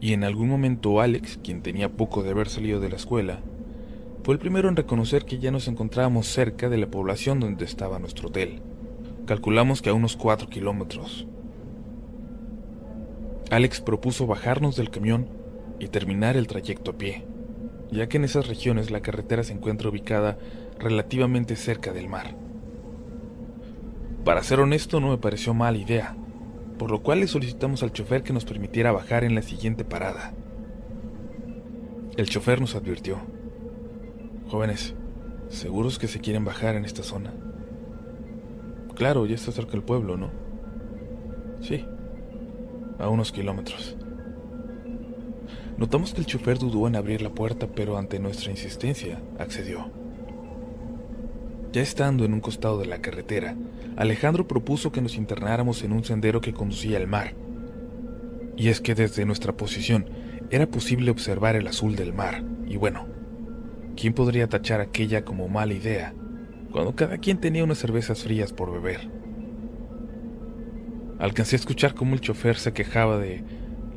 y en algún momento Alex, quien tenía poco de haber salido de la escuela, fue el primero en reconocer que ya nos encontrábamos cerca de la población donde estaba nuestro hotel. Calculamos que a unos cuatro kilómetros, Alex propuso bajarnos del camión y terminar el trayecto a pie, ya que en esas regiones la carretera se encuentra ubicada relativamente cerca del mar. Para ser honesto no me pareció mala idea, por lo cual le solicitamos al chofer que nos permitiera bajar en la siguiente parada. El chofer nos advirtió, jóvenes, ¿seguros que se quieren bajar en esta zona? Claro, ya está cerca del pueblo, ¿no? Sí, a unos kilómetros. Notamos que el chofer dudó en abrir la puerta, pero ante nuestra insistencia accedió. Ya estando en un costado de la carretera, Alejandro propuso que nos internáramos en un sendero que conducía al mar. Y es que desde nuestra posición era posible observar el azul del mar, y bueno, ¿quién podría tachar aquella como mala idea cuando cada quien tenía unas cervezas frías por beber? Alcancé a escuchar cómo el chofer se quejaba de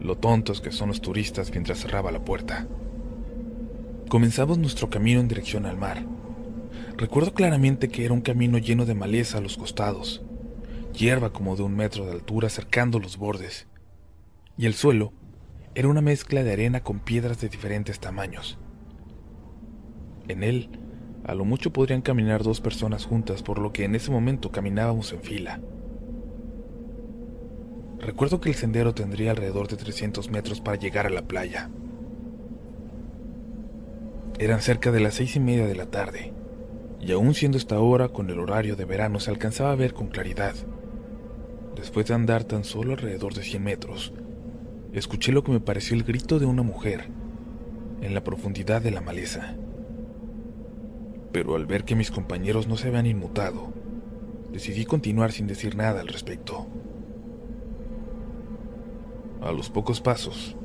lo tontos que son los turistas mientras cerraba la puerta. Comenzamos nuestro camino en dirección al mar. Recuerdo claramente que era un camino lleno de maleza a los costados, hierba como de un metro de altura cercando los bordes, y el suelo era una mezcla de arena con piedras de diferentes tamaños. En él, a lo mucho podrían caminar dos personas juntas, por lo que en ese momento caminábamos en fila. Recuerdo que el sendero tendría alrededor de 300 metros para llegar a la playa. Eran cerca de las seis y media de la tarde, y aún siendo esta hora con el horario de verano se alcanzaba a ver con claridad. Después de andar tan solo alrededor de 100 metros, escuché lo que me pareció el grito de una mujer en la profundidad de la maleza. Pero al ver que mis compañeros no se habían inmutado, decidí continuar sin decir nada al respecto. A los pocos pasos,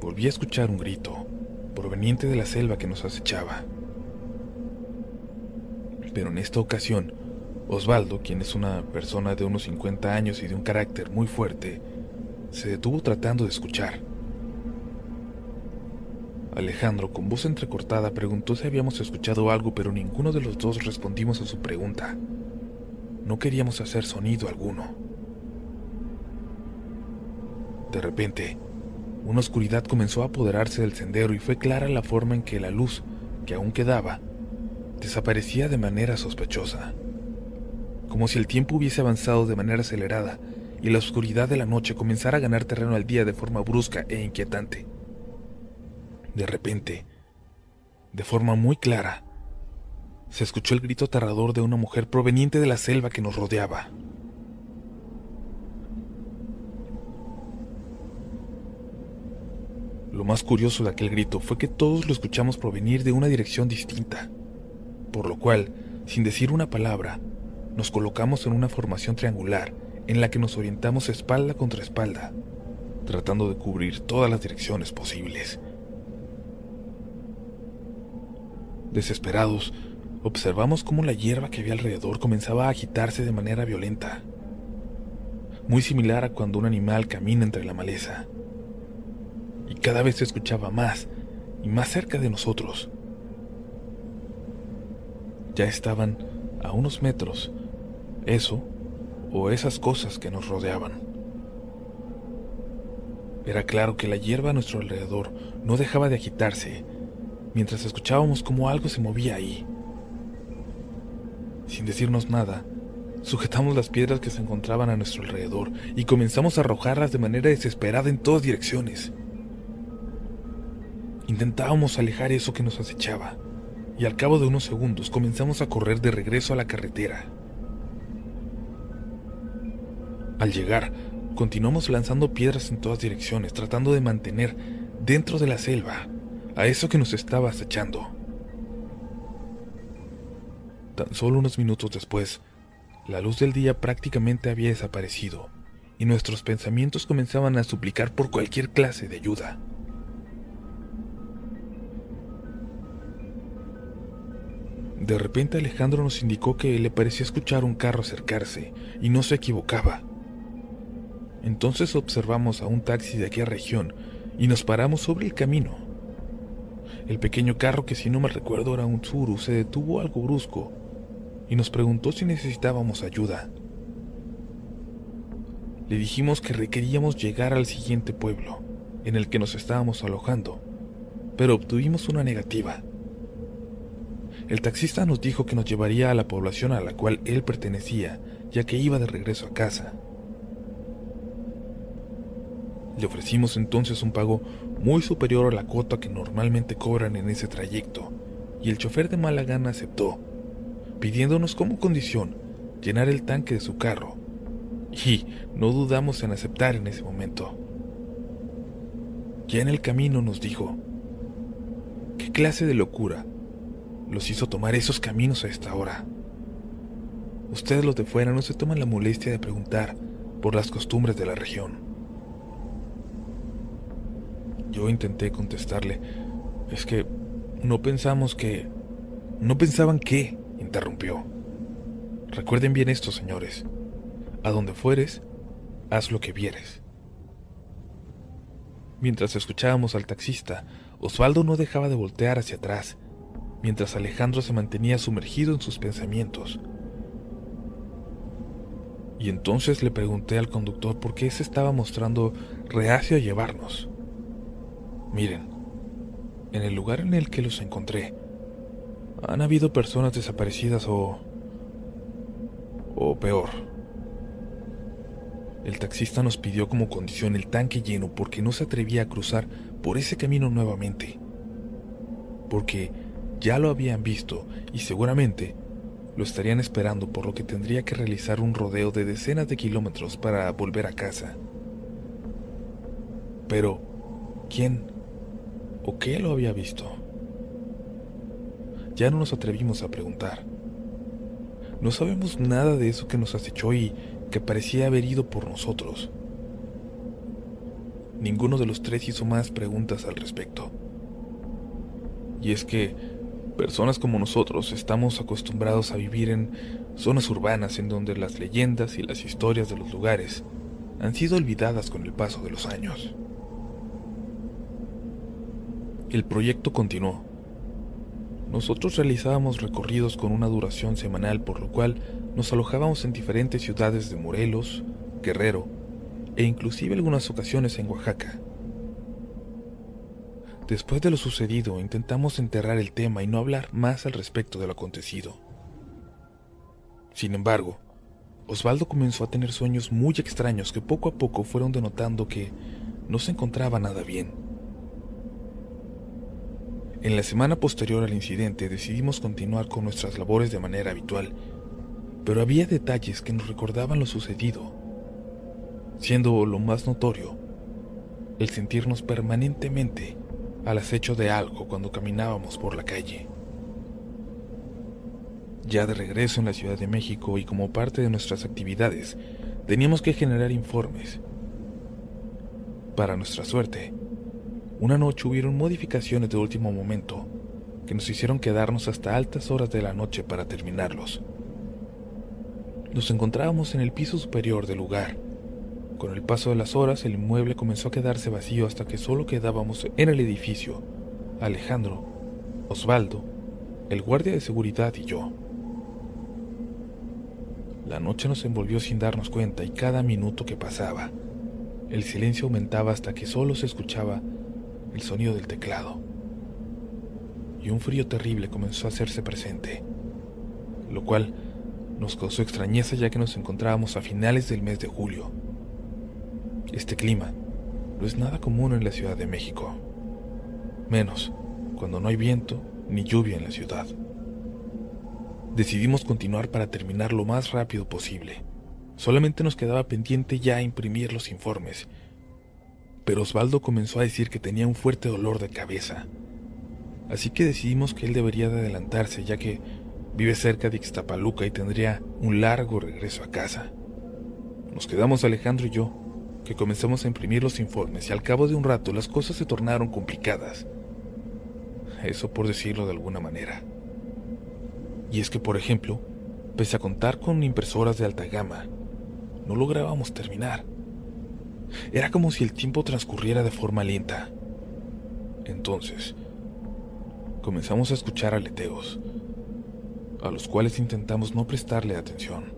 volví a escuchar un grito, proveniente de la selva que nos acechaba. Pero en esta ocasión, Osvaldo, quien es una persona de unos 50 años y de un carácter muy fuerte, se detuvo tratando de escuchar. Alejandro, con voz entrecortada, preguntó si habíamos escuchado algo, pero ninguno de los dos respondimos a su pregunta. No queríamos hacer sonido alguno. De repente, una oscuridad comenzó a apoderarse del sendero y fue clara la forma en que la luz, que aún quedaba, desaparecía de manera sospechosa, como si el tiempo hubiese avanzado de manera acelerada y la oscuridad de la noche comenzara a ganar terreno al día de forma brusca e inquietante. De repente, de forma muy clara, se escuchó el grito aterrador de una mujer proveniente de la selva que nos rodeaba. Lo más curioso de aquel grito fue que todos lo escuchamos provenir de una dirección distinta, por lo cual, sin decir una palabra, nos colocamos en una formación triangular en la que nos orientamos espalda contra espalda, tratando de cubrir todas las direcciones posibles. Desesperados, observamos cómo la hierba que había alrededor comenzaba a agitarse de manera violenta, muy similar a cuando un animal camina entre la maleza y cada vez se escuchaba más y más cerca de nosotros. Ya estaban a unos metros, eso o esas cosas que nos rodeaban. Era claro que la hierba a nuestro alrededor no dejaba de agitarse mientras escuchábamos como algo se movía ahí. Sin decirnos nada, sujetamos las piedras que se encontraban a nuestro alrededor y comenzamos a arrojarlas de manera desesperada en todas direcciones. Intentábamos alejar eso que nos acechaba, y al cabo de unos segundos comenzamos a correr de regreso a la carretera. Al llegar, continuamos lanzando piedras en todas direcciones, tratando de mantener dentro de la selva a eso que nos estaba acechando. Tan solo unos minutos después, la luz del día prácticamente había desaparecido y nuestros pensamientos comenzaban a suplicar por cualquier clase de ayuda. De repente Alejandro nos indicó que le parecía escuchar un carro acercarse, y no se equivocaba. Entonces observamos a un taxi de aquella región y nos paramos sobre el camino. El pequeño carro, que si no me recuerdo era un Tsuru, se detuvo algo brusco y nos preguntó si necesitábamos ayuda. Le dijimos que requeríamos llegar al siguiente pueblo, en el que nos estábamos alojando, pero obtuvimos una negativa. El taxista nos dijo que nos llevaría a la población a la cual él pertenecía, ya que iba de regreso a casa. Le ofrecimos entonces un pago muy superior a la cuota que normalmente cobran en ese trayecto, y el chofer de mala gana aceptó, pidiéndonos como condición llenar el tanque de su carro, y no dudamos en aceptar en ese momento. Ya en el camino nos dijo, ¿qué clase de locura los hizo tomar esos caminos a esta hora. Ustedes los de fuera no se toman la molestia de preguntar por las costumbres de la región. Yo intenté contestarle, es que no pensamos que... No pensaban que, interrumpió. Recuerden bien esto, señores. A donde fueres, haz lo que vieres. Mientras escuchábamos al taxista, Osvaldo no dejaba de voltear hacia atrás mientras Alejandro se mantenía sumergido en sus pensamientos. Y entonces le pregunté al conductor por qué se estaba mostrando reacio a llevarnos. Miren, en el lugar en el que los encontré, han habido personas desaparecidas o... o peor. El taxista nos pidió como condición el tanque lleno porque no se atrevía a cruzar por ese camino nuevamente. Porque ya lo habían visto y seguramente lo estarían esperando por lo que tendría que realizar un rodeo de decenas de kilómetros para volver a casa. Pero, ¿quién o qué lo había visto? Ya no nos atrevimos a preguntar. No sabemos nada de eso que nos acechó y que parecía haber ido por nosotros. Ninguno de los tres hizo más preguntas al respecto. Y es que Personas como nosotros estamos acostumbrados a vivir en zonas urbanas en donde las leyendas y las historias de los lugares han sido olvidadas con el paso de los años. El proyecto continuó. Nosotros realizábamos recorridos con una duración semanal por lo cual nos alojábamos en diferentes ciudades de Morelos, Guerrero e inclusive algunas ocasiones en Oaxaca. Después de lo sucedido, intentamos enterrar el tema y no hablar más al respecto de lo acontecido. Sin embargo, Osvaldo comenzó a tener sueños muy extraños que poco a poco fueron denotando que no se encontraba nada bien. En la semana posterior al incidente decidimos continuar con nuestras labores de manera habitual, pero había detalles que nos recordaban lo sucedido, siendo lo más notorio el sentirnos permanentemente al acecho de algo cuando caminábamos por la calle. Ya de regreso en la Ciudad de México y como parte de nuestras actividades, teníamos que generar informes. Para nuestra suerte, una noche hubieron modificaciones de último momento que nos hicieron quedarnos hasta altas horas de la noche para terminarlos. Nos encontrábamos en el piso superior del lugar. Con el paso de las horas, el inmueble comenzó a quedarse vacío hasta que solo quedábamos en el edificio, Alejandro, Osvaldo, el guardia de seguridad y yo. La noche nos envolvió sin darnos cuenta y cada minuto que pasaba, el silencio aumentaba hasta que solo se escuchaba el sonido del teclado. Y un frío terrible comenzó a hacerse presente, lo cual nos causó extrañeza ya que nos encontrábamos a finales del mes de julio. Este clima no es nada común en la Ciudad de México, menos cuando no hay viento ni lluvia en la ciudad. Decidimos continuar para terminar lo más rápido posible. Solamente nos quedaba pendiente ya imprimir los informes. Pero Osvaldo comenzó a decir que tenía un fuerte dolor de cabeza. Así que decidimos que él debería de adelantarse ya que vive cerca de Ixtapaluca y tendría un largo regreso a casa. Nos quedamos Alejandro y yo, que comenzamos a imprimir los informes y al cabo de un rato las cosas se tornaron complicadas. Eso por decirlo de alguna manera. Y es que, por ejemplo, pese a contar con impresoras de alta gama, no lográbamos terminar. Era como si el tiempo transcurriera de forma lenta. Entonces, comenzamos a escuchar aleteos, a los cuales intentamos no prestarle atención.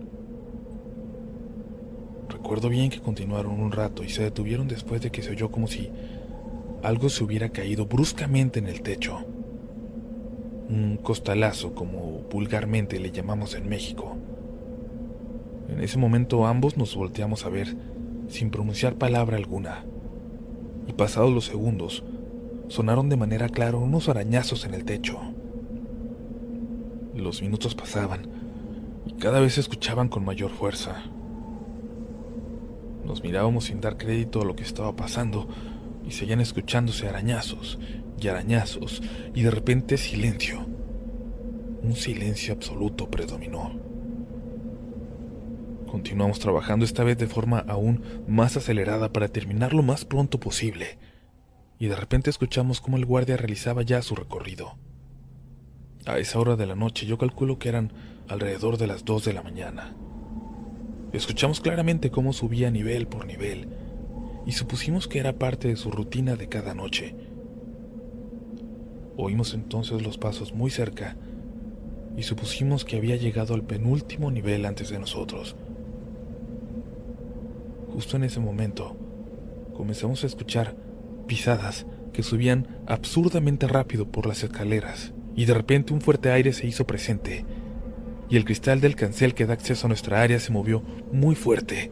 Recuerdo bien que continuaron un rato y se detuvieron después de que se oyó como si algo se hubiera caído bruscamente en el techo un costalazo como vulgarmente le llamamos en México. En ese momento ambos nos volteamos a ver sin pronunciar palabra alguna, y pasados los segundos, sonaron de manera clara unos arañazos en el techo. Los minutos pasaban y cada vez se escuchaban con mayor fuerza. Nos mirábamos sin dar crédito a lo que estaba pasando y seguían escuchándose arañazos y arañazos, y de repente silencio. Un silencio absoluto predominó. Continuamos trabajando esta vez de forma aún más acelerada para terminar lo más pronto posible, y de repente escuchamos cómo el guardia realizaba ya su recorrido. A esa hora de la noche yo calculo que eran alrededor de las 2 de la mañana. Escuchamos claramente cómo subía nivel por nivel, y supusimos que era parte de su rutina de cada noche Oímos entonces los pasos muy cerca y supusimos que había llegado al penúltimo nivel antes de nosotros. Justo en ese momento, comenzamos a escuchar pisadas que subían absurdamente rápido por las escaleras y de repente un fuerte aire se hizo presente y el cristal del cancel que da acceso a nuestra área se movió muy fuerte.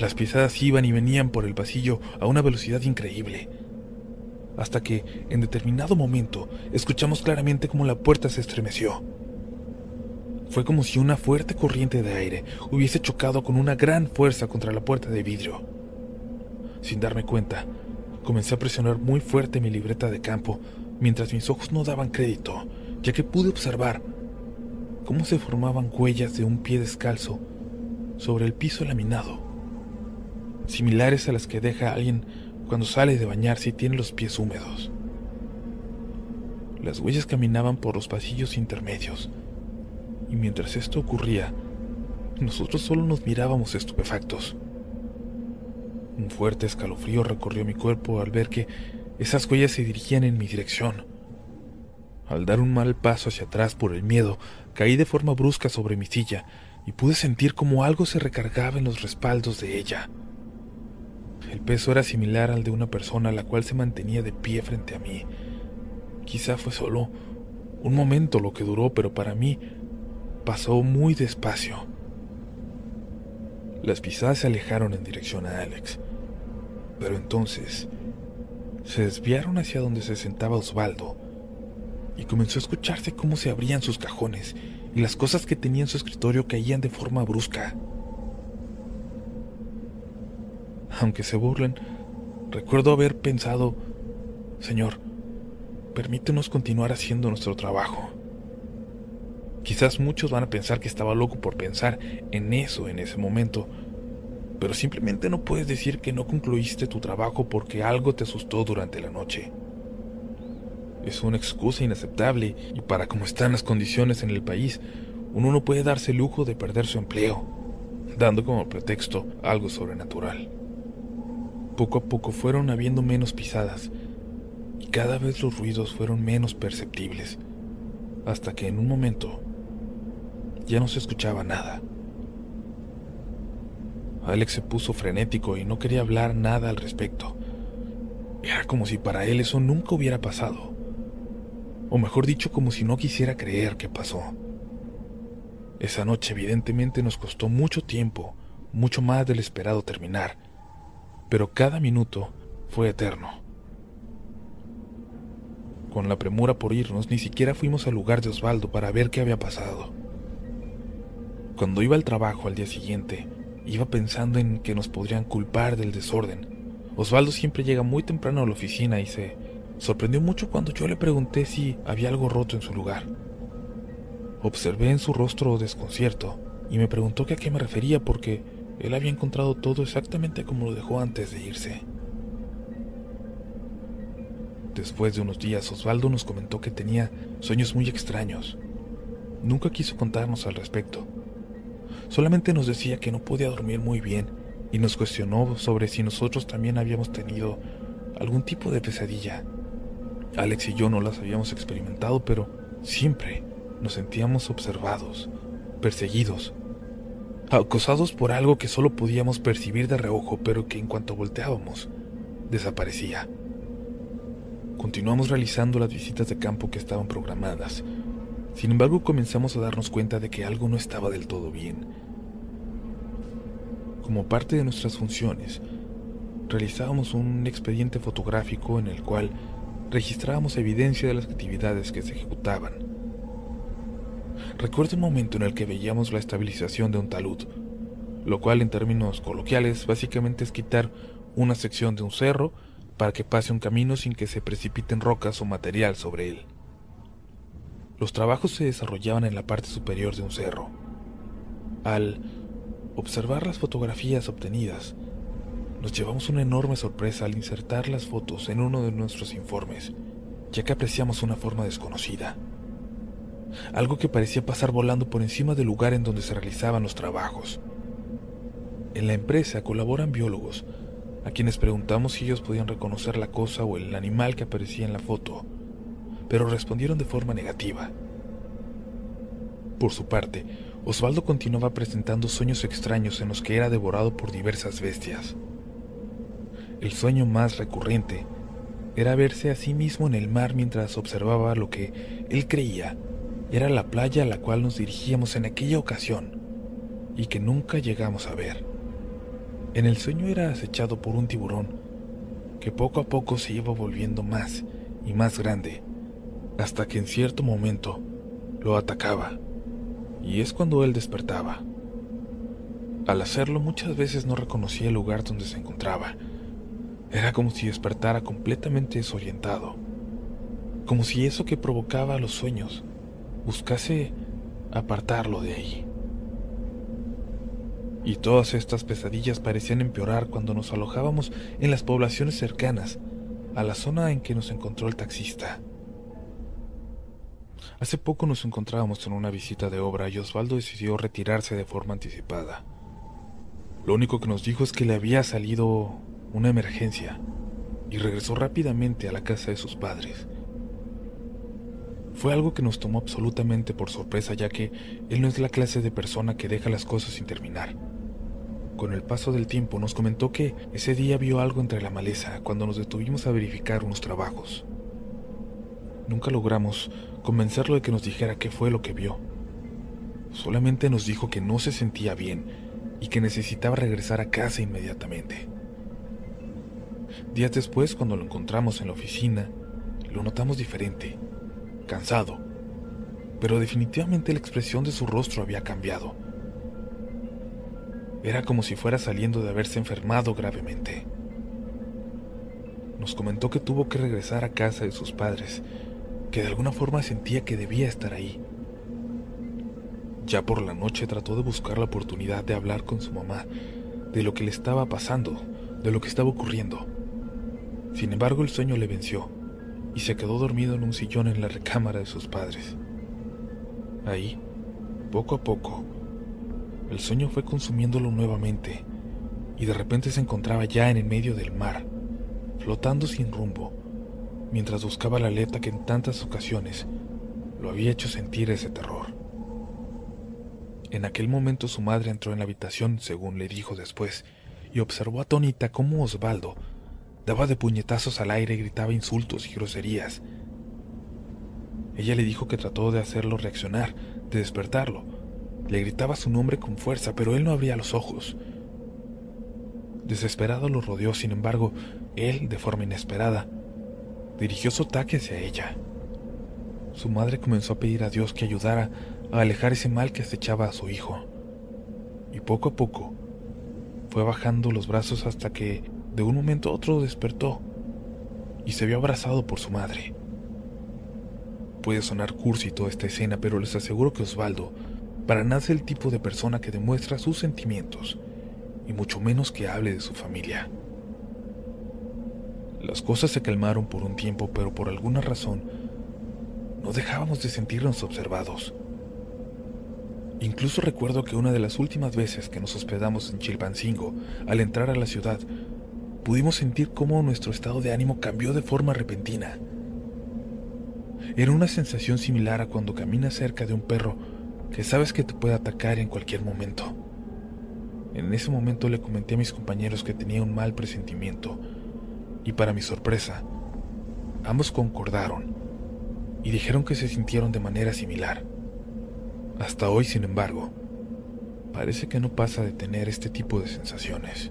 Las pisadas iban y venían por el pasillo a una velocidad increíble hasta que, en determinado momento, escuchamos claramente cómo la puerta se estremeció. Fue como si una fuerte corriente de aire hubiese chocado con una gran fuerza contra la puerta de vidrio. Sin darme cuenta, comencé a presionar muy fuerte mi libreta de campo mientras mis ojos no daban crédito, ya que pude observar cómo se formaban huellas de un pie descalzo sobre el piso laminado, similares a las que deja alguien cuando sale de bañarse y tiene los pies húmedos. Las huellas caminaban por los pasillos intermedios, y mientras esto ocurría, nosotros solo nos mirábamos estupefactos. Un fuerte escalofrío recorrió mi cuerpo al ver que esas huellas se dirigían en mi dirección. Al dar un mal paso hacia atrás por el miedo, caí de forma brusca sobre mi silla y pude sentir como algo se recargaba en los respaldos de ella. El peso era similar al de una persona la cual se mantenía de pie frente a mí. Quizá fue solo un momento lo que duró, pero para mí pasó muy despacio. Las pisadas se alejaron en dirección a Alex, pero entonces se desviaron hacia donde se sentaba Osvaldo y comenzó a escucharse cómo se abrían sus cajones y las cosas que tenía en su escritorio caían de forma brusca. Aunque se burlen, recuerdo haber pensado, Señor, permítenos continuar haciendo nuestro trabajo. Quizás muchos van a pensar que estaba loco por pensar en eso en ese momento, pero simplemente no puedes decir que no concluiste tu trabajo porque algo te asustó durante la noche. Es una excusa inaceptable y para cómo están las condiciones en el país, uno no puede darse el lujo de perder su empleo, dando como pretexto algo sobrenatural. Poco a poco fueron habiendo menos pisadas y cada vez los ruidos fueron menos perceptibles, hasta que en un momento ya no se escuchaba nada. Alex se puso frenético y no quería hablar nada al respecto. Era como si para él eso nunca hubiera pasado. O mejor dicho, como si no quisiera creer que pasó. Esa noche evidentemente nos costó mucho tiempo, mucho más del esperado terminar, pero cada minuto fue eterno. Con la premura por irnos, ni siquiera fuimos al lugar de Osvaldo para ver qué había pasado. Cuando iba al trabajo al día siguiente, Iba pensando en que nos podrían culpar del desorden. Osvaldo siempre llega muy temprano a la oficina y se sorprendió mucho cuando yo le pregunté si había algo roto en su lugar. Observé en su rostro desconcierto y me preguntó que a qué me refería porque él había encontrado todo exactamente como lo dejó antes de irse. Después de unos días, Osvaldo nos comentó que tenía sueños muy extraños. Nunca quiso contarnos al respecto, Solamente nos decía que no podía dormir muy bien y nos cuestionó sobre si nosotros también habíamos tenido algún tipo de pesadilla. Alex y yo no las habíamos experimentado, pero siempre nos sentíamos observados, perseguidos, acosados por algo que solo podíamos percibir de reojo, pero que en cuanto volteábamos, desaparecía. Continuamos realizando las visitas de campo que estaban programadas, sin embargo, comenzamos a darnos cuenta de que algo no estaba del todo bien. Como parte de nuestras funciones, realizábamos un expediente fotográfico en el cual registrábamos evidencia de las actividades que se ejecutaban. Recuerdo un momento en el que veíamos la estabilización de un talud, lo cual en términos coloquiales básicamente es quitar una sección de un cerro para que pase un camino sin que se precipiten rocas o material sobre él. Los trabajos se desarrollaban en la parte superior de un cerro. Al observar las fotografías obtenidas, nos llevamos una enorme sorpresa al insertar las fotos en uno de nuestros informes, ya que apreciamos una forma desconocida. Algo que parecía pasar volando por encima del lugar en donde se realizaban los trabajos. En la empresa colaboran biólogos, a quienes preguntamos si ellos podían reconocer la cosa o el animal que aparecía en la foto pero respondieron de forma negativa. Por su parte, Osvaldo continuaba presentando sueños extraños en los que era devorado por diversas bestias. El sueño más recurrente era verse a sí mismo en el mar mientras observaba lo que él creía era la playa a la cual nos dirigíamos en aquella ocasión y que nunca llegamos a ver. En el sueño era acechado por un tiburón que poco a poco se iba volviendo más y más grande hasta que en cierto momento lo atacaba, y es cuando él despertaba. Al hacerlo muchas veces no reconocía el lugar donde se encontraba. Era como si despertara completamente desorientado, como si eso que provocaba los sueños buscase apartarlo de ahí. Y todas estas pesadillas parecían empeorar cuando nos alojábamos en las poblaciones cercanas a la zona en que nos encontró el taxista. Hace poco nos encontrábamos en una visita de obra y Osvaldo decidió retirarse de forma anticipada. Lo único que nos dijo es que le había salido una emergencia y regresó rápidamente a la casa de sus padres. Fue algo que nos tomó absolutamente por sorpresa ya que él no es la clase de persona que deja las cosas sin terminar. Con el paso del tiempo nos comentó que ese día vio algo entre la maleza cuando nos detuvimos a verificar unos trabajos. Nunca logramos convencerlo de que nos dijera qué fue lo que vio. Solamente nos dijo que no se sentía bien y que necesitaba regresar a casa inmediatamente. Días después, cuando lo encontramos en la oficina, lo notamos diferente, cansado, pero definitivamente la expresión de su rostro había cambiado. Era como si fuera saliendo de haberse enfermado gravemente. Nos comentó que tuvo que regresar a casa de sus padres, que de alguna forma sentía que debía estar ahí. Ya por la noche trató de buscar la oportunidad de hablar con su mamá de lo que le estaba pasando, de lo que estaba ocurriendo. Sin embargo, el sueño le venció y se quedó dormido en un sillón en la recámara de sus padres. Ahí, poco a poco, el sueño fue consumiéndolo nuevamente y de repente se encontraba ya en el medio del mar, flotando sin rumbo, mientras buscaba la aleta que en tantas ocasiones lo había hecho sentir ese terror. En aquel momento su madre entró en la habitación, según le dijo después, y observó atónita cómo Osvaldo daba de puñetazos al aire y gritaba insultos y groserías. Ella le dijo que trató de hacerlo reaccionar, de despertarlo, le gritaba su nombre con fuerza, pero él no abría los ojos. Desesperado lo rodeó, sin embargo, él, de forma inesperada, dirigió su ataque hacia ella. Su madre comenzó a pedir a Dios que ayudara a alejar ese mal que acechaba a su hijo. Y poco a poco fue bajando los brazos hasta que, de un momento a otro, despertó y se vio abrazado por su madre. Puede sonar cursi toda esta escena, pero les aseguro que Osvaldo para nada el tipo de persona que demuestra sus sentimientos, y mucho menos que hable de su familia. Las cosas se calmaron por un tiempo, pero por alguna razón no dejábamos de sentirnos observados. Incluso recuerdo que una de las últimas veces que nos hospedamos en Chilpancingo, al entrar a la ciudad, pudimos sentir cómo nuestro estado de ánimo cambió de forma repentina. Era una sensación similar a cuando caminas cerca de un perro que sabes que te puede atacar en cualquier momento. En ese momento le comenté a mis compañeros que tenía un mal presentimiento, y para mi sorpresa, ambos concordaron y dijeron que se sintieron de manera similar. Hasta hoy, sin embargo, parece que no pasa de tener este tipo de sensaciones.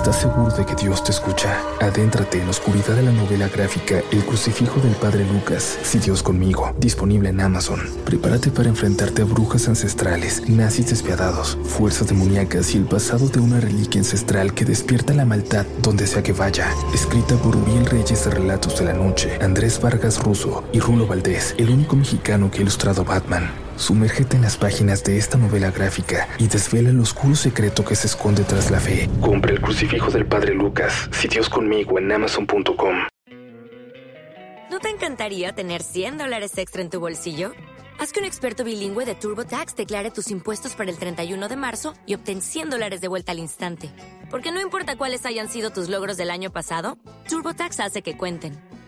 ¿Estás seguro de que Dios te escucha? Adéntrate en la oscuridad de la novela gráfica El crucifijo del Padre Lucas, Si Dios conmigo, disponible en Amazon. Prepárate para enfrentarte a brujas ancestrales, nazis despiadados, fuerzas demoníacas y el pasado de una reliquia ancestral que despierta la maldad donde sea que vaya. Escrita por Uriel Reyes de Relatos de la Noche, Andrés Vargas Russo y Rulo Valdés, el único mexicano que ha ilustrado Batman. Sumérgete en las páginas de esta novela gráfica y desvela el oscuro secreto que se esconde tras la fe. Compre el crucifijo del Padre Lucas, si Dios conmigo en amazon.com. ¿No te encantaría tener 100 dólares extra en tu bolsillo? Haz que un experto bilingüe de TurboTax declare tus impuestos para el 31 de marzo y obtén 100 dólares de vuelta al instante. Porque no importa cuáles hayan sido tus logros del año pasado, TurboTax hace que cuenten